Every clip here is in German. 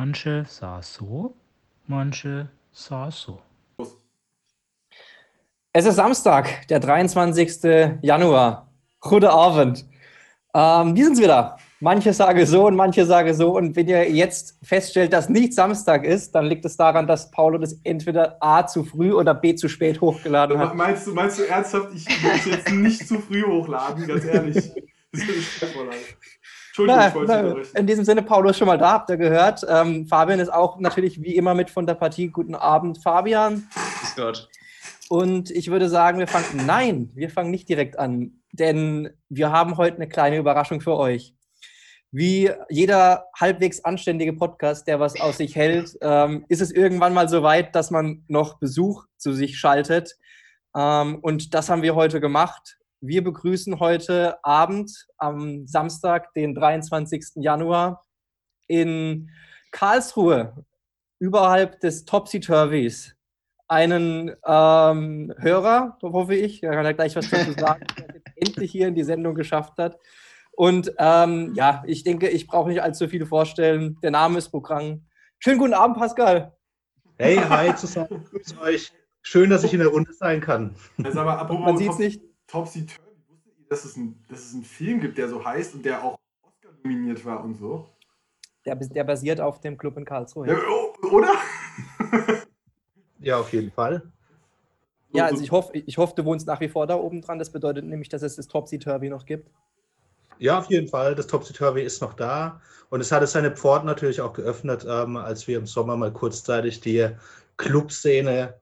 Manche sah so, manche sah so. Es ist Samstag, der 23. Januar. Guten Abend. Ähm, wir sind's wieder. Manche sagen so und manche sagen so. Und wenn ihr jetzt feststellt, dass nicht Samstag ist, dann liegt es daran, dass Paulo das entweder A zu früh oder B zu spät hochgeladen hat. Meinst du, meinst du ernsthaft, ich es jetzt nicht zu früh hochladen, ganz ehrlich? Das ist Entschuldigung, Na, ich wollte na, unterbrechen. in diesem Sinne, Paulo ist schon mal da, habt ihr gehört. Ähm, Fabian ist auch natürlich wie immer mit von der Partie. Guten Abend, Fabian. Grüß Gott. Und ich würde sagen, wir fangen, nein, wir fangen nicht direkt an, denn wir haben heute eine kleine Überraschung für euch. Wie jeder halbwegs anständige Podcast, der was aus sich hält, ähm, ist es irgendwann mal so weit, dass man noch Besuch zu sich schaltet. Ähm, und das haben wir heute gemacht. Wir begrüßen heute Abend am Samstag, den 23. Januar in Karlsruhe, überhalb des Topsy-Turvys, einen ähm, Hörer, hoffe ich, der kann ja gleich was dazu sagen, der es jetzt endlich hier in die Sendung geschafft hat. Und ähm, ja, ich denke, ich brauche nicht allzu viele vorstellen. Der Name ist Programm. Schönen guten Abend, Pascal. Hey, hi zusammen, grüß euch. Schön, dass ich in der Runde sein kann. Also aber apropos Man sieht es nicht. Topsy Turvy, wusstet ihr, dass es, ein, dass es einen Film gibt, der so heißt und der auch Oscar nominiert war und so? Der, der basiert auf dem Club in Karlsruhe. Ja, oh, oder? Ja, auf jeden Fall. ja also ich hoffe, ich hoffe, du wohnst nach wie vor da oben dran. Das bedeutet nämlich, dass es das Topsy-Turvy noch gibt. Ja, auf jeden Fall. Das Topsy Turvy ist noch da. Und es hatte seine Pforten natürlich auch geöffnet, ähm, als wir im Sommer mal kurzzeitig die Clubszene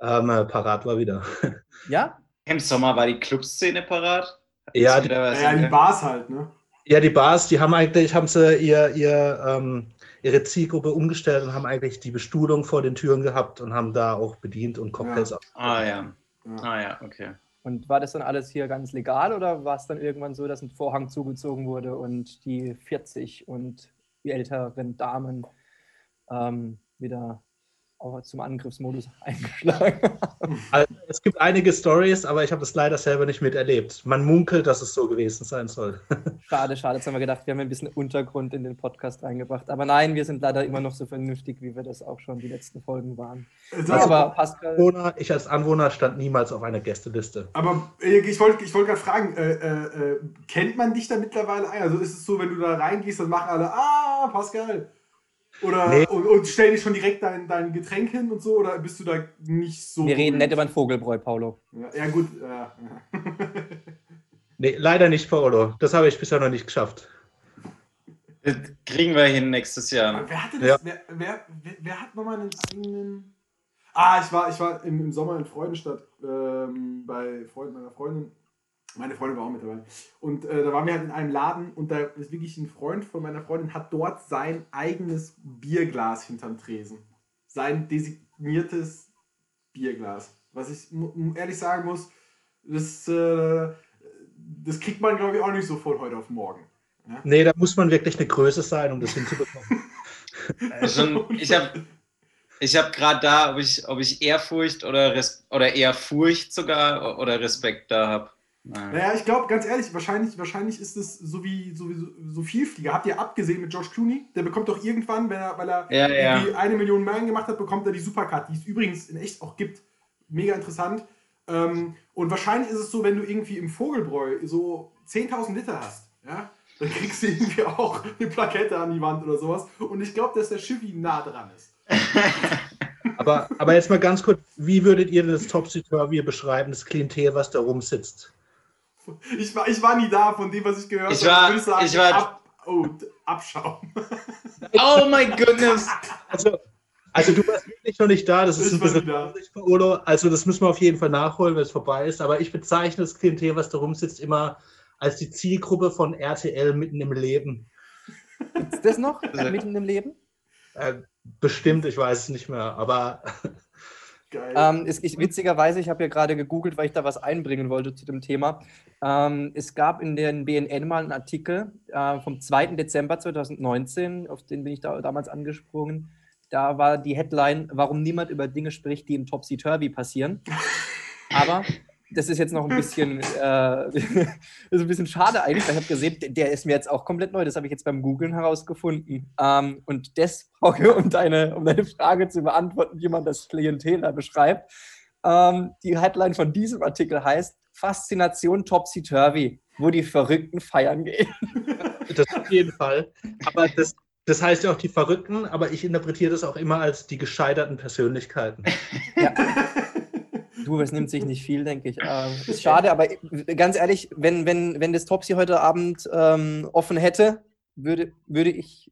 ähm, äh, parat war wieder. Ja? Im Sommer war die Clubszene parat. Ja, die, Ja, die Bars halt, ne? ja, die Bars, die haben eigentlich, haben sie ihr, ihr, ähm, ihre Zielgruppe umgestellt und haben eigentlich die Bestuhlung vor den Türen gehabt und haben da auch bedient und Cocktails Ja. ab. Ah ja. Ja. Ah ja, okay. Und war das dann alles hier ganz legal oder war es dann irgendwann so, dass ein Vorhang zugezogen wurde und die 40 und die älteren Damen ähm, wieder auch zum Angriffsmodus eingeschlagen haben? Also, es gibt einige Stories, aber ich habe das leider selber nicht miterlebt. Man munkelt, dass es so gewesen sein soll. Schade, schade. Jetzt haben wir gedacht, wir haben ein bisschen Untergrund in den Podcast reingebracht. Aber nein, wir sind leider immer noch so vernünftig, wie wir das auch schon die letzten Folgen waren. Also, Aber Pascal, Anwohner, ich als Anwohner stand niemals auf einer Gästeliste. Aber äh, ich wollte ich wollt gerade fragen, äh, äh, äh, kennt man dich da mittlerweile ein? Also ist es so, wenn du da reingehst, dann machen alle, ah, Pascal. Oder Nee. und, und stellen dich schon direkt dein, dein Getränk hin und so, oder bist du da nicht so. wir reden nicht über einen Vogelbräu, Paulo. Ja, ja gut. Ja. Nee, leider nicht, Paolo. Das habe ich bisher noch nicht geschafft. Das kriegen wir hin nächstes Jahr. wer hatte das? Ja. Wer, wer, wer, wer hat nochmal einen eigenen. Ah, ich war, ich war im, im Sommer in Freudenstadt ähm, bei Freunden meiner Freundin. Meine Freundin war auch mit dabei. Und äh, da waren wir halt in einem Laden und da ist wirklich ein Freund von meiner Freundin, hat dort sein eigenes Bierglas hinterm Tresen. Sein designiertes Bierglas. Was ich ehrlich sagen muss, das, äh, das kriegt man, glaube ich, auch nicht so von heute auf morgen. Ja? Nee, da muss man wirklich eine Größe sein, um das hinzubekommen. Schon, ich habe ich hab gerade da, ob ich, ob ich Ehrfurcht oder, Res oder eher Furcht sogar oder Respekt da habe. Naja, ich glaube, ganz ehrlich, wahrscheinlich, wahrscheinlich ist es so wie so, wie so, Vielflieger. Habt ihr abgesehen mit George Clooney? Der bekommt doch irgendwann, wenn er, weil er Ja, ja. irgendwie eine Million Meilen gemacht hat, bekommt er die Supercard, die es übrigens in echt auch gibt. Mega interessant. Ähm, und wahrscheinlich ist es so, wenn du irgendwie im Vogelbräu so 10.000 Liter hast, ja, dann kriegst du irgendwie auch eine Plakette an die Wand oder sowas. Und ich glaube, dass der Schiffi nah dran ist. Aber, aber jetzt mal ganz kurz, wie würdet ihr das Topsy Turvy beschreiben, das Klientel, was da rumsitzt? Ich war, ich war nie da, von dem, was ich gehört Ich habe. war- würde sagen, ich war- ab, oh, Abschaum. Oh my goodness! Also, also du warst wirklich noch nicht da, das ist Ich ein bisschen traurig, Paolo. Also das müssen wir auf jeden Fall nachholen, wenn es vorbei ist. Aber ich bezeichne das Klientel, was da rumsitzt, immer als die Zielgruppe von RTL mitten im Leben. Ist das noch mitten im Leben? Äh, bestimmt, ich weiß es nicht mehr, aber Geil. Ähm, es, ich, witzigerweise, ich habe ja gerade gegoogelt, weil ich da was einbringen wollte zu dem Thema. Ähm, es gab in den BNN mal einen Artikel äh, vom 2. Dezember 2019, auf den bin ich da, damals angesprungen. Da war die Headline, warum niemand über Dinge spricht, die im Topsy-Turvy passieren. Aber das ist jetzt noch ein bisschen, äh, ist ein bisschen schade eigentlich, weil ich habe gesehen, der- ist mir jetzt auch komplett neu. Das habe ich jetzt beim Googlen herausgefunden. Ähm, und das, Hauke, um deine, um deine Frage zu beantworten, wie man das Klienteler beschreibt. Ähm, die Headline von diesem Artikel heißt Faszination Topsy-Turvy, wo die Verrückten feiern gehen. Das auf jeden Fall. Aber das, das heißt ja auch die Verrückten, aber ich interpretiere das auch immer als die gescheiterten Persönlichkeiten. Du, es nimmt sich nicht viel, denke ich. Ähm, ist schade, aber ganz ehrlich, wenn, wenn, wenn das Topsy heute Abend ähm, offen hätte, würde, würde ich.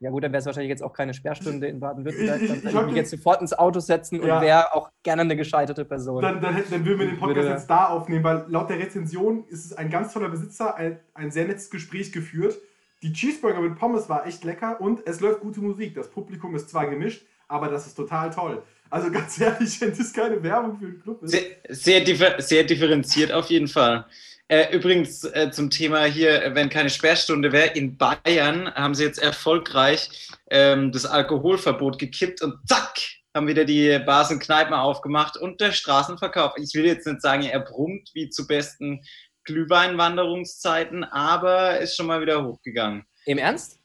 Ja, gut, dann wäre es wahrscheinlich jetzt auch keine Sperrstunde in Baden-Württemberg. Ich- Dann würde ich mich jetzt sofort ins Auto setzen und Ja. wäre auch gerne eine gescheiterte Person. Dann, dann, dann würden wir den Podcast Würde- jetzt da aufnehmen, weil laut der Rezension ist es ein ganz toller Besitzer, ein, ein sehr nettes Gespräch geführt. Die Cheeseburger mit Pommes war echt lecker und es läuft gute Musik. Das Publikum ist zwar gemischt, aber das ist total toll. Also ganz ehrlich, wenn das keine Werbung für den Club ist. Sehr, sehr, differ sehr differenziert auf jeden Fall. Äh, übrigens äh, zum Thema hier, wenn keine Sperrstunde wäre, in Bayern haben sie jetzt erfolgreich ähm, das Alkoholverbot gekippt und zack, haben wieder die Bars und Kneipen aufgemacht und der Straßenverkauf. Ich will jetzt nicht sagen, er brummt wie zu besten Glühweinwanderungszeiten, aber ist schon mal wieder hochgegangen. Im Ernst?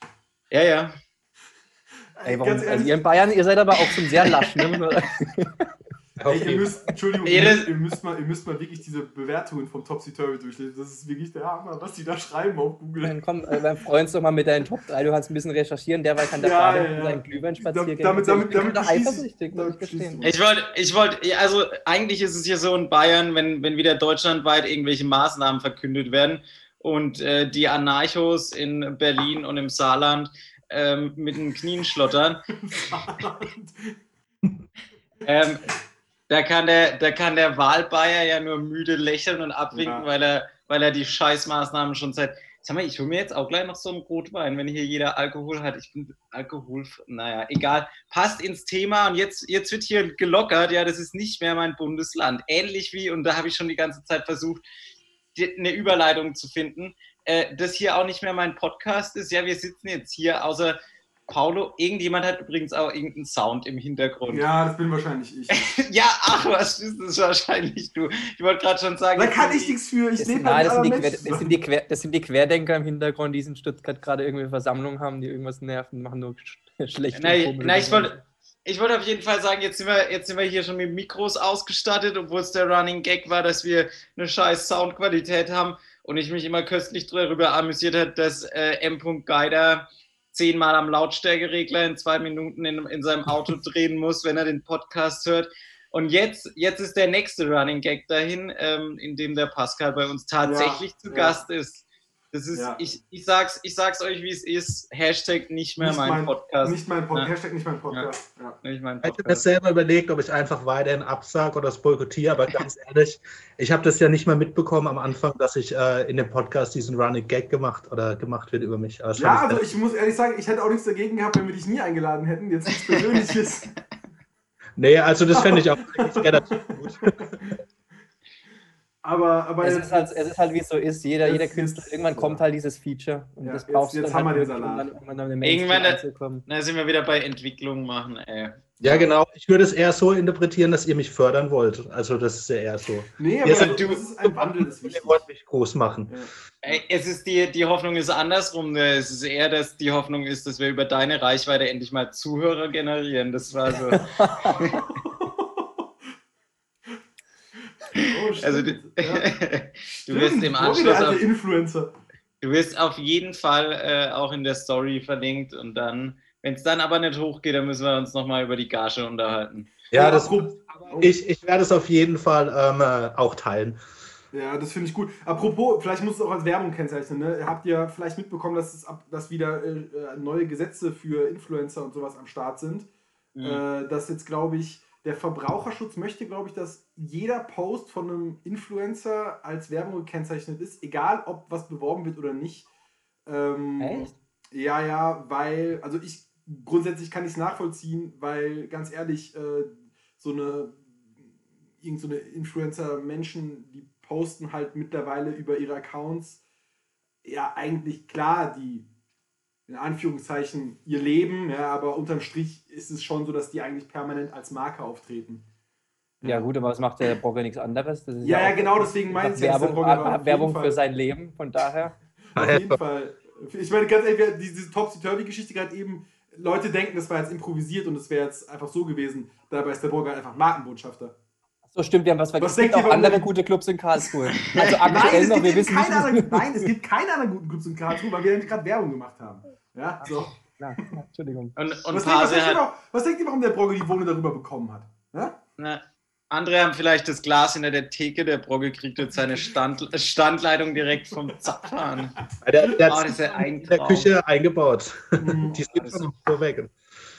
Ja, ja. Ey, warum, ganz also ehrlich, ihr in Bayern, ihr seid aber auch schon sehr lasch. Ne? ey, ihr müsst, Entschuldigung, ihr, müsst, ihr, müsst mal, ihr müsst mal wirklich diese Bewertungen vom Topsy Turvy durchlesen. Das ist wirklich der Hammer, was die da schreiben auf Google. Dann komm, äh, beim Freund uns doch mal mit deinen Top 3. Du kannst ein bisschen recherchieren. Derweil kann der Ja, Fabian ja, ja. seinen Glühweinspaziergängen. Damit- damit- ich bin damit da beschließ ich- eifersüchtig, muss ich damit gestehen. Ich wollte, ich wollte, ja, also eigentlich ist es hier so in Bayern, wenn, wenn wieder deutschlandweit irgendwelche Maßnahmen verkündet werden und äh, die Anarchos in Berlin und im Saarland ähm, mit den Knien schlottern, ähm, da, kann der, da kann der Wahlbayer ja nur müde lächeln und abwinken, Ja. weil, er, weil er die Scheißmaßnahmen schon seit. Sag mal, ich hole mir jetzt auch gleich noch so einen Rotwein, wenn hier jeder Alkohol hat. Ich bin Alkohol, naja, egal. Passt ins Thema und jetzt, jetzt wird hier gelockert. Ja, das ist nicht mehr mein Bundesland. Ähnlich wie, und da habe ich schon die ganze Zeit versucht, eine Überleitung zu finden, äh, das hier auch nicht mehr mein Podcast ist. Ja, wir sitzen jetzt hier, außer Paulo. Irgendjemand hat übrigens auch irgendeinen Sound im Hintergrund. Ja, das bin wahrscheinlich ich. Ja, ach, was ist das wahrscheinlich du? Ich wollte gerade schon sagen. Da kann ich nichts für. Ich lebe sind, nein, das, sind die, das, sind die Quer, das sind die Querdenker im Hintergrund, die in Stuttgart gerade irgendwie Versammlung haben, die irgendwas nerven, machen nur sch- schlechte Nein, nein, ich wollte, ich wollte auf jeden Fall sagen, jetzt sind, wir, jetzt sind wir hier schon mit Mikros ausgestattet, obwohl es der Running Gag war, dass wir eine scheiß Soundqualität haben und ich mich immer köstlich darüber amüsiert hat, dass äh, M. Geider zehnmal am Lautstärkeregler in zwei Minuten in, in seinem Auto drehen muss, wenn er den Podcast hört. Und jetzt, jetzt ist der nächste Running Gag dahin, ähm, in dem der Pascal bei uns tatsächlich zu ja. Gast ist. Das ist, Ja. ich, ich, sag's, ich sag's euch, wie es ist. Hashtag nicht mehr Nicht mein, mein- Podcast. Nicht mein Podcast. Ja. Hashtag nicht mein Podcast. Ja. Nicht mein Ich hätte mir Podcast. selber überlegt, ob ich einfach weiterhin absage oder es boykottiere, aber ganz ehrlich, ich habe das ja nicht mal mitbekommen am Anfang, dass ich äh, in dem Podcast diesen Running Gag gemacht oder gemacht wird über mich. Ja, also ich muss ehrlich sagen, ich hätte auch nichts dagegen gehabt, wenn wir dich nie eingeladen hätten. Jetzt nichts Persönliches. Nee, also das fände ich auch relativ gut. Aber, aber Es jetzt, ist, halt, es ist halt, wie es so ist. Jeder, Jetzt- jeder jetzt- Künstler, irgendwann ja. kommt halt dieses Feature. Und Ja, das jetzt- brauchst jetzt du dann haben wir halt den wirklich, um Salat. dann irgendwann Mainstream Irgendwann. Na, sind wir wieder bei Entwicklung machen, ey. Ja, genau. Ich würde es eher so interpretieren, dass ihr mich fördern wollt. Also das ist ja eher so. nee, aber seid- das ist ein Wandel, das ist. Ihr wollt mich groß machen. Ja. ey es ist die, die Hoffnung ist andersrum. ne? Es ist eher, dass die Hoffnung ist, dass wir über deine Reichweite endlich mal Zuhörer generieren. Das war so. Oh, stimmt. Also du, ja. du wirst im Anschluss auf, Influencer. du wirst auf jeden Fall äh, auch in der Story verlinkt und dann, wenn es dann aber nicht hochgeht, dann müssen wir uns nochmal über die Gage unterhalten. Ja, das, ich, ich werde es auf jeden Fall ähm, äh, auch teilen. Ja, das finde ich gut. Apropos, vielleicht musst du es auch als Werbung kennzeichnen. Ne? Habt ihr vielleicht mitbekommen, dass, es ab, dass wieder äh, äh, neue Gesetze für Influencer und sowas am Start sind? Mhm. Äh, dass jetzt, glaube ich, der Verbraucherschutz möchte, glaube ich, dass jeder Post von einem Influencer als Werbung gekennzeichnet ist, egal ob was beworben wird oder nicht. Ähm, Echt? Ja, ja, weil, also ich grundsätzlich kann ich es nachvollziehen, weil ganz ehrlich, äh, so eine irgend so eine Influencer-Menschen, die posten halt mittlerweile über ihre Accounts ja eigentlich klar die in Anführungszeichen ihr Leben, ja, aber unterm Strich ist es schon so, dass die eigentlich permanent als Marke auftreten. Ja, gut, aber was macht der Brogger nichts anderes? Ja, ja, auch- genau, deswegen ja, dass der Werbung, Brogger Werbung für sein Leben, von daher. Auf jeden Fall. Ich meine, ganz ehrlich, diese, Topsy-Turvy-Geschichte gerade eben, Leute denken, das war jetzt improvisiert und es wäre jetzt einfach so gewesen. Dabei ist der Burger einfach Markenbotschafter. So stimmt, wir haben was vergessen. Was Es gibt auch andere der- gute Clubs in Karlsruhe. Also aktuell noch, wir wissen nein, es gibt keine anderen guten Clubs in Karlsruhe, weil wir nämlich gerade Werbung gemacht haben. Ja, so. Na, Entschuldigung. Und, und Was, denkt, was, denkt warum- was denkt ihr, warum der Brogge die Wohnung darüber bekommen hat? Ja? na, andere haben vielleicht das Glas hinter der Theke, der Brogge kriegt jetzt seine Stand, Standleitung direkt vom Zapfhahn. Der, der, Oh, ist ja in der. Küche eingebaut. Mhm. Die sind schon so weg.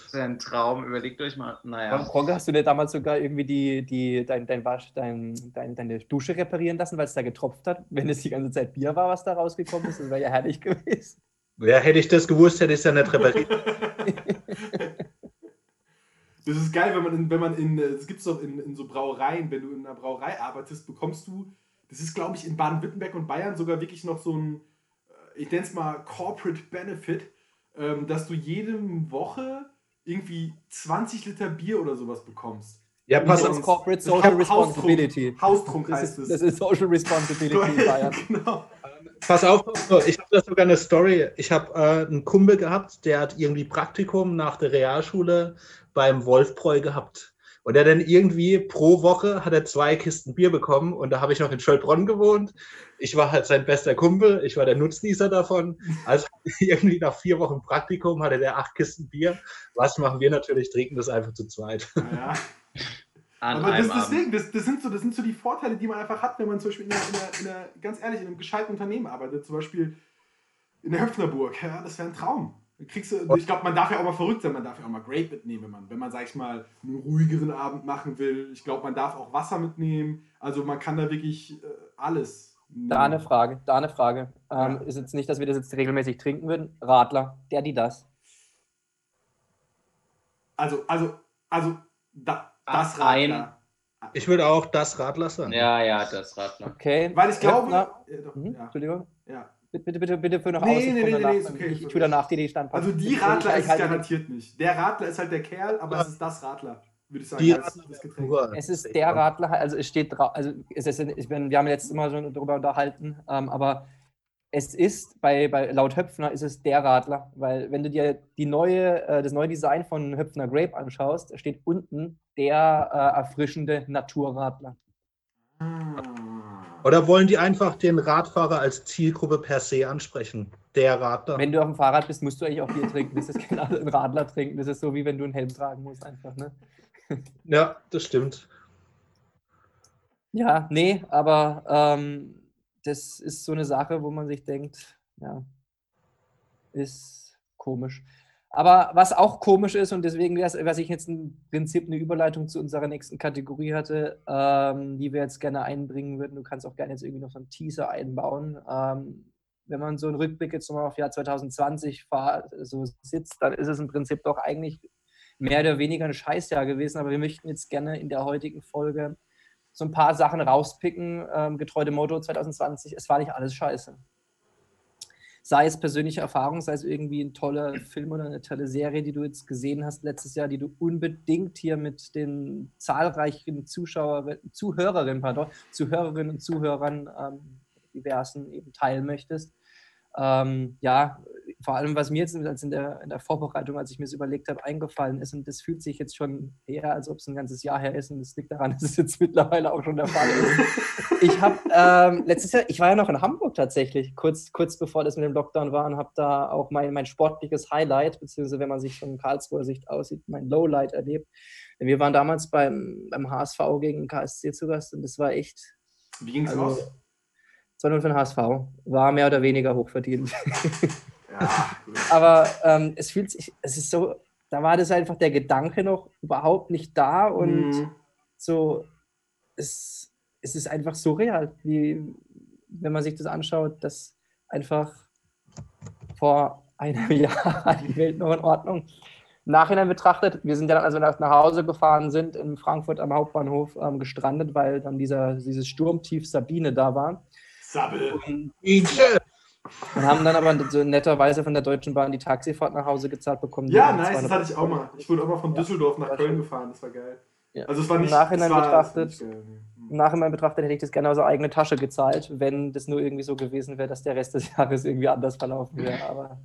Das ist ein Traum, überlegt euch mal. Beim Naja. Brogger hast du dir damals sogar irgendwie die, die, dein, dein Wasch, dein, dein, deine Dusche reparieren lassen, weil es da getropft hat. Wenn es die ganze Zeit Bier war, was da rausgekommen ist, das wäre ja herrlich gewesen. Ja, hätte ich das gewusst, hätte ich es ja nicht repariert. Das ist geil, wenn man in, wenn man in, das gibt es doch in, in so Brauereien, wenn du in einer Brauerei arbeitest, bekommst du, das ist glaube ich in Baden-Württemberg und Bayern sogar wirklich noch so ein, äh, ich nenne es mal Corporate Benefit, ähm, dass du jede Woche irgendwie 20 Liter Bier oder sowas bekommst. Ja, pass Das auf. ist Corporate Social Responsibility. Haustrunk, Haustrunk Das heißt ist, es. das ist Social Responsibility in Bayern. genau. Pass auf, ich habe da sogar eine Story. Ich habe äh, einen Kumpel gehabt, der hat irgendwie Praktikum nach der Realschule beim Wolfbräu gehabt. Und er dann irgendwie pro Woche hat er zwei Kisten Bier bekommen und da habe ich noch in Schöllbronn gewohnt. Ich war halt sein bester Kumpel, ich war der Nutznießer davon. Also irgendwie nach vier Wochen Praktikum hatte der acht Kisten Bier. Was machen wir natürlich? Trinken das einfach zu zweit. Ja. An Aber das, deswegen, das, das, sind so, das sind so die Vorteile, die man einfach hat, wenn man zum Beispiel in einer, in einer, in einer ganz ehrlich, in einem gescheiten Unternehmen arbeitet. Zum Beispiel in der Höfnerburg. Ja, das wäre ein Traum. Kriegst du, ich glaube, man darf ja auch mal verrückt sein, man darf ja auch mal Grape mitnehmen, wenn man, wenn man, sag ich mal, einen ruhigeren Abend machen will. Ich glaube, man darf auch Wasser mitnehmen. Also man kann da wirklich äh, alles. Da eine Frage, da eine Frage. Ähm, Ja. Ist jetzt nicht, dass wir das jetzt regelmäßig trinken würden. Radler, der, die, das. Also, also, also, da, Das ein- Radler. Ich würde auch das Radler sagen. Ja, ja, das Radler. Okay. Weil ich glaube. Ja, doch, Mhm, ja, Entschuldigung. ja. Bitte, bitte, bitte, bitte für noch Nee, aus. nee, ich nee, danach. nee, ist okay, ich, ich tue danach die Also Standpausen. die Radler ich ist es halte- garantiert nicht. Der Radler ist halt der Kerl, aber Ja. es ist das Radler, würde ich sagen. Die als Radler das Getränk. Es ist der Radler, also es steht drauf, also es ist, ich bin, wir haben letztes Mal schon darüber unterhalten, ähm, aber es ist bei, bei laut Höpfner ist es der Radler, weil wenn du dir die neue, äh, das neue Design von Höpfner Grape anschaust, steht unten der äh, erfrischende Naturradler. Ah. Oder wollen die einfach den Radfahrer als Zielgruppe per se ansprechen? Der Radler. Wenn du auf dem Fahrrad bist, musst du eigentlich auch Bier trinken. Das ist genau ein Radler trinken. Das ist so wie wenn du einen Helm tragen musst einfach. Ne? Ja, das stimmt. Ja, nee, aber ähm, das ist so eine Sache, wo man sich denkt, ja, ist komisch. Aber was auch komisch ist, und deswegen wäre es, was ich jetzt im Prinzip eine Überleitung zu unserer nächsten Kategorie hatte, ähm, die wir jetzt gerne einbringen würden. Du kannst auch gerne jetzt irgendwie noch so einen Teaser einbauen. Ähm, wenn man so einen Rückblick jetzt nochmal auf Jahr 2020 fahr, so sitzt, dann ist es im Prinzip doch eigentlich mehr oder weniger ein Scheißjahr gewesen. Aber wir möchten jetzt gerne in der heutigen Folge so ein paar Sachen rauspicken, ähm, getreu dem Motto 2020, es war nicht alles scheiße. Sei es persönliche Erfahrung, sei es irgendwie ein toller Film oder eine tolle Serie, die du jetzt gesehen hast letztes Jahr, die du unbedingt hier mit den zahlreichen Zuschauer, Zuhörerinnen, pardon, Zuhörerinnen und Zuhörern ähm, diversen eben teilen möchtest. Ähm, ja, vor allem, was mir jetzt in der, in der Vorbereitung, als ich mir das überlegt habe, eingefallen ist, und das fühlt sich jetzt schon her, als ob es ein ganzes Jahr her ist, und das liegt daran, dass es jetzt mittlerweile auch schon der Fall ist. ich habe ähm, letztes Jahr, ich war ja noch in Hamburg tatsächlich, kurz, kurz bevor das mit dem Lockdown war, und habe da auch mein, mein sportliches Highlight, beziehungsweise wenn man sich von Karlsruher Sicht aussieht, mein Lowlight erlebt. Denn wir waren damals beim, beim HSV gegen KSC zu Gast, und das war echt Wie ging es also, aus? 2-0 für den HSV. War mehr oder weniger hochverdient. Ja. Aber ähm, es fühlt sich, es ist so, da war das einfach der Gedanke noch überhaupt nicht da und Mhm. so, es, es ist einfach surreal, wie, wenn man sich das anschaut, dass einfach vor einem Jahr die Welt noch in Ordnung. Im Nachhinein betrachtet, wir sind ja dann, als wir nach Hause gefahren sind, in Frankfurt am Hauptbahnhof ähm, gestrandet, weil dann dieser, dieses Sturmtief Sabine da war. Sabbel. Und haben dann aber so netterweise von der Deutschen Bahn die Taxifahrt nach Hause gezahlt bekommen. Ja, nice, das 200 hatte ich auch mal. Ich wurde auch mal von Düsseldorf nach Köln gefahren, das war geil. Ja. Also es war Im nicht... Nachhinein es war, betrachtet- Im Nachhinein betrachtet hätte ich das gerne aus der eigenen Tasche gezahlt, wenn das nur irgendwie so gewesen wäre, dass der Rest des Jahres irgendwie anders verlaufen wäre. Aber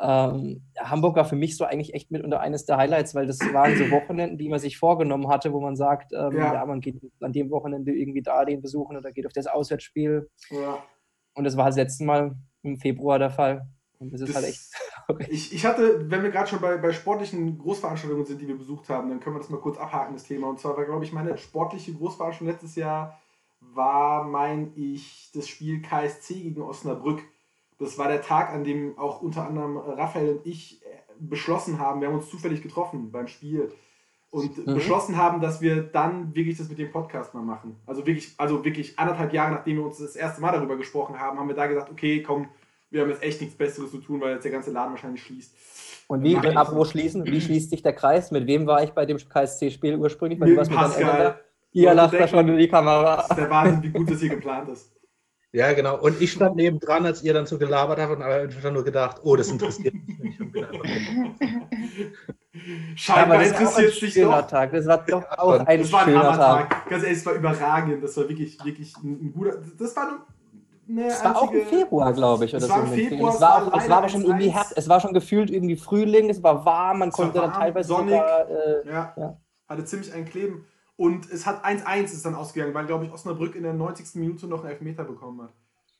ähm, Hamburg war für mich so eigentlich echt mitunter eines der Highlights, weil das waren so Wochenenden, die man sich vorgenommen hatte, wo man sagt, ähm, Ja. ja. man geht an dem Wochenende irgendwie da den besuchen oder geht auf das Auswärtsspiel. ja. Und das war das letzte Mal im Februar der Fall. Und das ist Das- halt echt. Ich, ich hatte, wenn wir gerade schon bei, bei sportlichen Großveranstaltungen sind, die wir besucht haben, dann können wir das mal kurz abhaken, das Thema. Und zwar war, glaube ich, meine sportliche Großveranstaltung letztes Jahr war, mein ich, das Spiel KSC gegen Osnabrück. Das war der Tag, an dem auch unter anderem Raphael und ich äh, beschlossen haben, wir haben uns zufällig getroffen beim Spiel und Mhm. beschlossen haben, dass wir dann wirklich das mit dem Podcast mal machen. Also wirklich, also wirklich anderthalb Jahre, nachdem wir uns das erste Mal darüber gesprochen haben, haben wir da gesagt, okay, komm, wir haben jetzt echt nichts Besseres zu tun, weil jetzt der ganze Laden wahrscheinlich schließt. Und wie, ich. apropos schließen, wie schließt sich der Kreis? Mit wem war ich bei dem KSC-Spiel ursprünglich? Mit mit Pascal. Da. Hier lacht er schon in die Kamera. Das ist der Wahnsinn, wie gut das hier geplant ist. Ja, genau. Und ich stand nebendran, als ihr dann so gelabert habt und habe dann nur gedacht, oh, das interessiert mich nicht. Scheinbar ein interessiert es dich schöner doch. Tag. Das war doch auch ein Das war ein schöner Hammertag. Tag. Ganz ehrlich, es war überragend. Das war wirklich, wirklich ein, ein guter. Das war eine, eine Es war auch im Februar, glaube ich, oder Es war so. Februar, es war, auch, es war aber schon irgendwie 1-1. Herbst, es war schon gefühlt irgendwie Frühling, es war warm, man Es war konnte dann warm, teilweise sonnig. sogar, äh, Ja, Ja. hatte ziemlich ein Kleben. Und es hat 1-1 ist dann ausgegangen, weil, glaube ich, Osnabrück in der 90. Minute noch einen Elfmeter bekommen hat.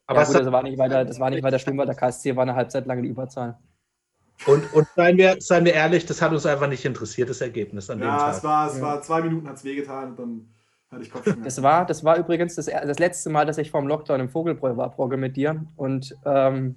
Aber ja, gut, das war nicht weiter, das war nicht weiter schlimm, weil der KSC war eine Halbzeit lang in Überzahl. Und, und seien, wir, seien wir ehrlich, das hat uns einfach nicht interessiert, das Ergebnis an dem Ja, Tag. es war, es Ja. war zwei Minuten hat es wehgetan und dann hatte ich Kopfschmerzen. Das war, das war übrigens das, das letzte Mal, dass ich vorm Lockdown im Vogelbräu war, Brogge, mit dir. Und ähm,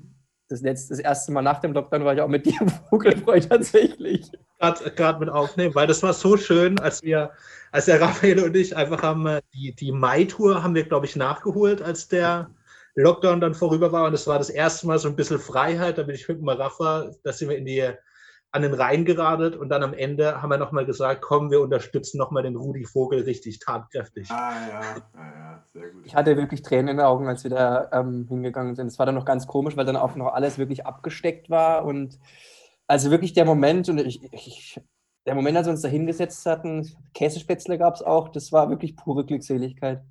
das, letzte, das erste Mal nach dem Lockdown war ich auch mit dir im Vogelbräu tatsächlich. gerade mit aufnehmen, weil das war so schön, als wir, als der Raphael und ich einfach haben, äh, die, die Mai-Tour haben wir, glaube ich, nachgeholt, als der Lockdown dann vorüber war. Und das war das erste Mal so ein bisschen Freiheit. Da bin ich mit dem Rafa, da sind wir in die, an den Rhein geradet und dann am Ende haben wir nochmal gesagt, komm, wir unterstützen nochmal den Rudi Vogel richtig tatkräftig. ah, ja, ja, ja, sehr gut. Ich hatte wirklich Tränen in den Augen, als wir da ähm, hingegangen sind. Es war dann noch ganz komisch, weil dann auch noch alles wirklich abgesteckt war. Und also wirklich der Moment, und ich, ich, der Moment, als wir uns da hingesetzt hatten, Käsespätzle gab es auch, das war wirklich pure Glückseligkeit.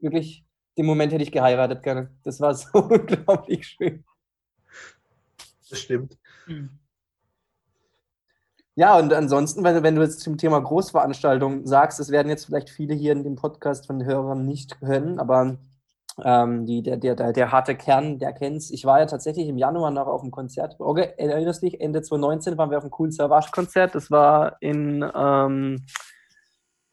Wirklich, den Moment hätte ich geheiratet gerne. Das war so unglaublich schön. Das stimmt. Ja, und ansonsten, wenn, wenn du jetzt zum Thema Großveranstaltung sagst, das werden jetzt vielleicht viele hier in dem Podcast von den Hörern nicht können, aber ähm, die, der, der, der, der harte Kern, der kennt's. Ich war ja tatsächlich im Januar noch auf dem Konzert. Okay, erinnerst dich, Ende 2019 waren wir auf einem coolen Savage-Konzert. Das war in, ähm,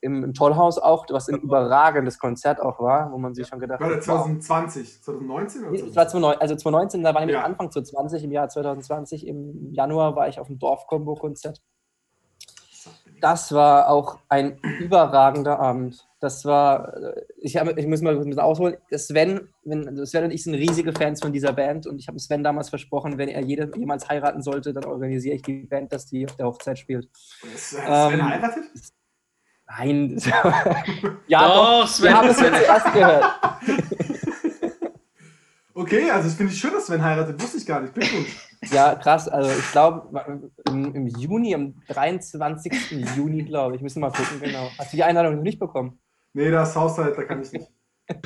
im, im Tollhaus auch, was ein überragendes Konzert auch war, wo man sich schon gedacht War hat, wow. 2020, 2019 oder Nee, Es war 2009, also 2019, da war ich Ja. Anfang 2020, im Jahr 2020, im Januar war ich auf dem Dorfkombo-Konzert. Das war auch ein überragender Abend. Das war, äh, ich, hab, ich muss mal ein bisschen ausholen. Sven, wenn, Sven und ich sind riesige Fans von dieser Band und ich habe Sven damals versprochen, wenn er jede, jemals heiraten sollte, dann organisiere ich die Band, dass die auf der Hochzeit spielt. Ist äh, Sven Ähm, heiratet? Nein, ja, doch, Doch, Sven. wir haben es jetzt erst gehört. Okay, also das finde ich schön, dass Sven heiratet. Wusste ich gar nicht. Glückwunsch. Ja, krass. Also ich glaube, im, im Juni, am 23. Juni, glaube ich. Müssen wir mal gucken, genau. Hast du die Einladung noch nicht bekommen? Nee, das Haushalt, da kann ich nicht.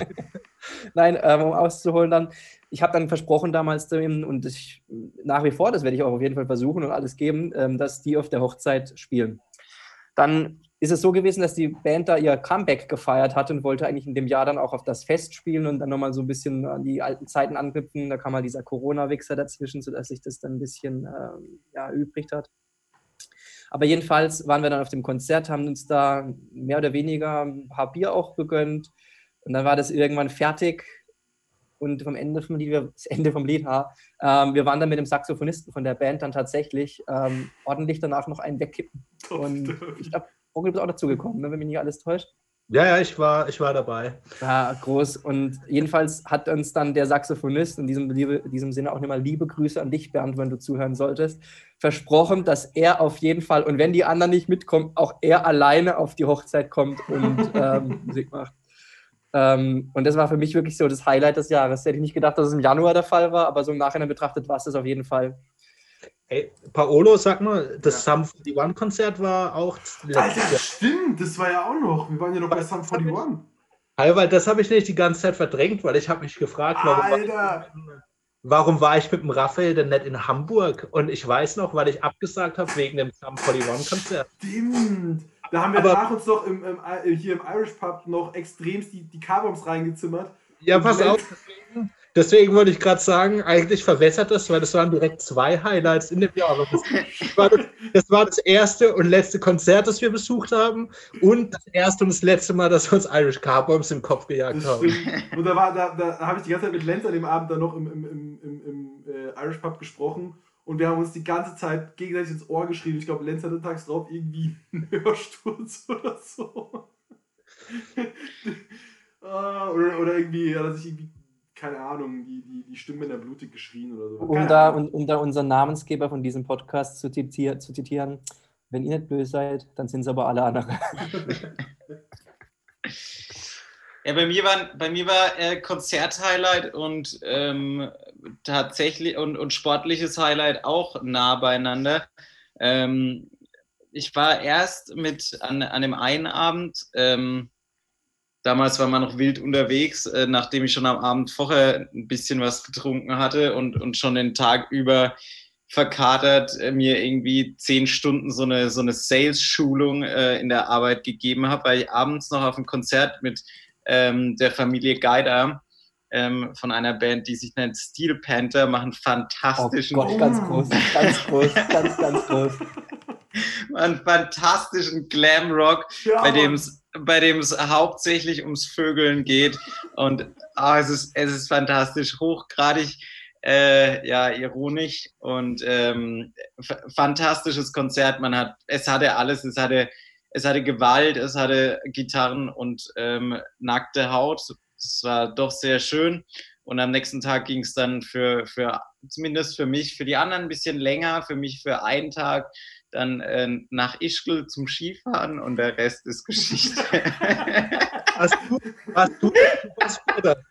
Nein, ähm, um auszuholen dann. Ich habe dann versprochen damals dem, und ich, nach wie vor, das werde ich auch auf jeden Fall versuchen und alles geben, ähm, dass die auf der Hochzeit spielen. Dann ist es so gewesen, dass die Band da ihr Comeback gefeiert hat und wollte eigentlich in dem Jahr dann auch auf das Fest spielen und dann nochmal so ein bisschen an die alten Zeiten anknüpfen. Da kam mal dieser Corona-Wichser dazwischen, sodass sich das dann ein bisschen ähm, ja, erübrigt hat. Aber jedenfalls waren wir dann auf dem Konzert, haben uns da mehr oder weniger ein paar Bier auch gegönnt. Und dann war das irgendwann fertig. Und vom Ende vom Lied, das Ende vom Lied, ha, ähm, wir waren dann mit dem Saxophonisten von der Band dann tatsächlich ähm, ordentlich danach noch einen wegkippen. Und ich glaube, Onkel ist auch dazu gekommen, ne, wenn mich nicht alles täuscht. Ja, ja, ich war, ich war dabei. Ja, groß. Und jedenfalls hat uns dann der Saxophonist, in diesem, in diesem Sinne auch nochmal liebe Grüße an dich, Bernd, wenn du zuhören solltest, versprochen, dass er auf jeden Fall, und wenn die anderen nicht mitkommen, auch er alleine auf die Hochzeit kommt und ähm, Musik macht. Ähm, und das war für mich wirklich so das Highlight des Jahres. Hätte ich nicht gedacht, dass es im Januar der Fall war, aber so im Nachhinein betrachtet war es das auf jeden Fall. Ey, Paolo, sag mal, das Sum 41 Konzert war auch Alter, Jahr. stimmt, das war ja auch noch. Wir waren ja noch bei Sum 41. Hey, weil das habe ich nicht die ganze Zeit verdrängt, weil ich habe mich gefragt, warum war, ich Alter. mit, dem- warum war ich mit dem Raphael denn nicht in Hamburg? Und ich weiß noch, weil ich abgesagt habe wegen dem Sum 41 Konzert. Stimmt. Da haben wir Aber- nach uns noch im, im, äh, hier im Irish Pub noch extremst die, die K-Bombs reingezimmert. Ja, pass auf. Deswegen, deswegen wollte ich gerade sagen, eigentlich verwässert das, weil das waren direkt zwei Highlights in dem Jahr. Das war das, das war das erste und letzte Konzert, das wir besucht haben und das erste und das letzte Mal, dass wir uns Irish Carbombs im Kopf gejagt haben. Und da, war, da, da habe ich die ganze Zeit mit Lenz an dem Abend dann noch im, im, im, im, im äh, Irish Pub gesprochen. Und wir haben uns die ganze Zeit gegenseitig ins Ohr geschrieben. Ich glaube, Lenz hatte tags drauf irgendwie einen Hörsturz oder so. Ah, oder, oder irgendwie hat er sich irgendwie, keine Ahnung, die, die, die Stimme in der Blutig geschrien oder so. Um da, um, um da unseren Namensgeber von diesem Podcast zu, zitier, zu zitieren, wenn ihr nicht böse seid, dann sind es aber alle anderen. Ja, bei mir, waren, bei mir war äh, Konzert-Highlight und ähm, tatsächlich und, und sportliches Highlight auch nah beieinander. Ähm, ich war erst mit an, an dem einen Abend, ähm, damals war man noch wild unterwegs, äh, nachdem ich schon am Abend vorher ein bisschen was getrunken hatte und, und schon den Tag über verkatert äh, mir irgendwie zehn Stunden so eine, so eine Sales-Schulung äh, in der Arbeit gegeben habe, weil ich abends noch auf ein Konzert mit ähm, der Familie Geider ähm, von einer Band, die sich nennt Steel Panther, machen Oh fantastischen, Gott, ganz groß, ganz groß, ganz, ganz groß. machen fantastischen Glamrock, Ja, bei dem es bei dem es hauptsächlich ums Vögeln geht und ah, es, ist, es ist fantastisch, hochgradig äh, ja, ironisch und ähm, fantastisches Konzert. Man hat, es hatte alles, es hatte, es hatte Gewalt, es hatte Gitarren und ähm, nackte Haut. Es war doch sehr schön. Und am nächsten Tag ging es dann für, für, zumindest für mich, für die anderen ein bisschen länger, für mich für einen Tag dann äh, nach Ischgl zum Skifahren und der Rest ist Geschichte. Hast du, hast du Super Spreader?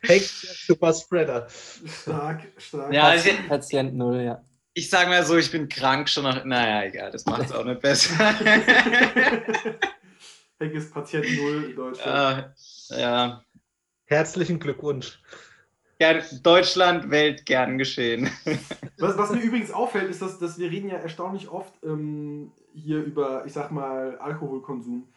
Heck, der Super Spreader. Stark, stark. ja, also, Patient Null, ja. ich sage mal so, ich bin krank schon nach. Naja, egal, das macht es auch nicht besser. Heck ist Patient Null in Deutschland. äh, ja. Herzlichen Glückwunsch. Gern, Deutschland, Welt, gern geschehen. Was, was mir übrigens auffällt, ist, dass, dass wir reden ja erstaunlich oft ähm, hier über, ich sag mal, Alkoholkonsum.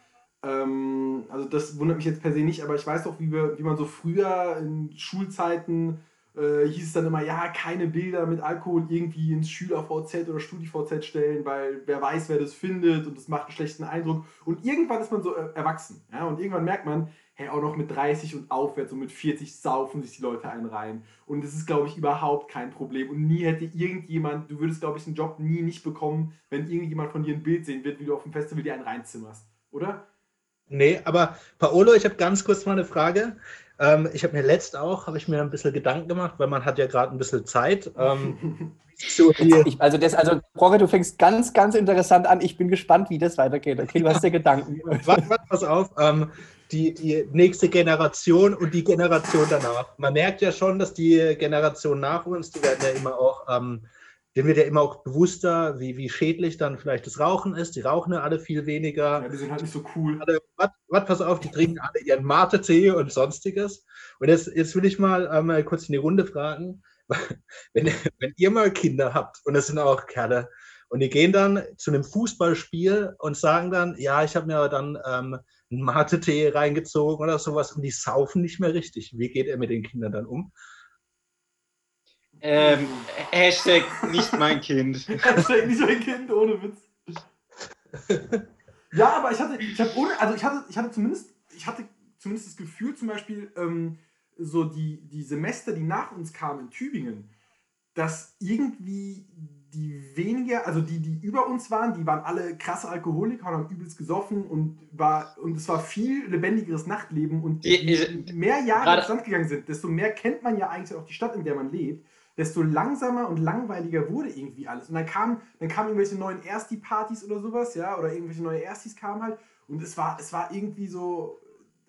Ähm, also das wundert mich jetzt per se nicht, aber ich weiß doch, wie, wir, wie man so früher in Schulzeiten äh, hieß es dann immer, ja, keine Bilder mit Alkohol irgendwie ins Schüler-VZ oder Studi-VZ stellen, weil wer weiß, wer das findet und das macht einen schlechten Eindruck. Und irgendwann ist man so äh, erwachsen. Ja? Und irgendwann merkt man, hey, auch noch mit 30 und aufwärts und mit 40 saufen sich die Leute einen rein. Und das ist, glaube ich, überhaupt kein Problem. Und nie hätte irgendjemand, du würdest, glaube ich, einen Job nie nicht bekommen, wenn irgendjemand von dir ein Bild sehen wird, wie du auf dem Festival dir einen reinzimmerst. Oder? Nee, aber Paolo, ich habe ganz kurz mal eine Frage. Ähm, ich habe mir letzt auch, habe ich mir ein bisschen Gedanken gemacht, weil man hat ja gerade ein bisschen Zeit. Ähm, so Ich, also, das, also, Brokke, du fängst ganz, ganz interessant an. Ich bin gespannt, wie das weitergeht. Okay, du hast dir Gedanken. warte, warte, pass auf. Ähm, die, die nächste Generation und die Generation danach. Man merkt ja schon, dass die Generation nach uns, die werden ja immer auch, ähm, denen wird ja immer auch bewusster, wie, wie schädlich dann vielleicht das Rauchen ist. Die rauchen ja alle viel weniger. Ja, die sind halt nicht so cool. alle, wat, wat, pass auf, die trinken alle ihren Mate-Tee und sonstiges. Und jetzt, jetzt will ich mal ähm, kurz in die Runde fragen, wenn, wenn ihr mal Kinder habt, und das sind auch Kerle, und die gehen dann zu einem Fußballspiel und sagen dann, ja, ich habe mir dann ähm, einen Mate-Tee reingezogen oder sowas und die saufen nicht mehr richtig. Wie geht er mit den Kindern dann um? Ähm, Hashtag nicht mein Kind. Hashtag nicht ein Kind, ohne Witz. Ja, aber ich hatte, ich hatte, ohne, also ich hatte, ich hatte zumindest, ich hatte zumindest das Gefühl, zum Beispiel, ähm, so die, die Semester, die nach uns kamen in Tübingen, dass irgendwie die weniger, also die, die über uns waren, die waren alle krasse Alkoholiker und haben übelst gesoffen und war, und es war viel lebendigeres Nachtleben und Die- je mehr Jahre ins Land gegangen sind, desto mehr kennt man ja eigentlich auch die Stadt, in der man lebt desto langsamer und langweiliger wurde irgendwie alles. Und dann kamen dann kamen irgendwelche neuen Ersti-Partys oder sowas, ja, oder irgendwelche neue Erstis kamen halt. Und es war, es war irgendwie so,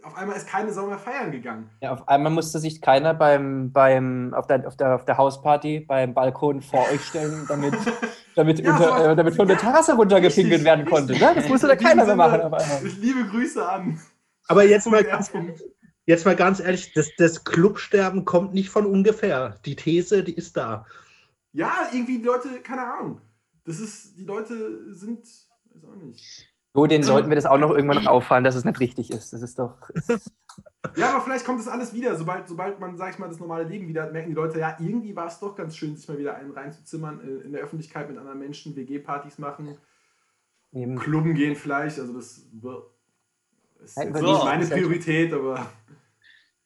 auf einmal ist keine Sau mehr feiern gegangen. Ja, auf einmal musste sich keiner beim, beim, auf, der, auf, der, auf der Hausparty beim Balkon vor euch stellen, damit, damit, Ja, unter, äh, damit von der Terrasse runtergepinkelt Richtig, werden konnte. richtig. Ne? Das musste da keiner mehr machen auf einmal. Liebe Grüße an. Aber jetzt mal, ganz, jetzt mal ganz ehrlich, das, das Clubsterben kommt nicht von ungefähr. Die These, die ist da. Ja, irgendwie die Leute, keine Ahnung. Das ist, die Leute sind, weiß auch nicht. So, denen sollten wir das auch noch irgendwann noch auffallen, dass es nicht richtig ist. Das ist doch. Ja, aber vielleicht kommt das alles wieder. Sobald, sobald man, sag ich mal, das normale Leben wieder hat, merken die Leute, ja, irgendwie war es doch ganz schön, sich mal wieder einen reinzuzimmern, äh, in der Öffentlichkeit mit anderen Menschen, WG-Partys machen, Eben. Klubben gehen vielleicht. Also das ist jetzt weil nicht meine Priorität, aber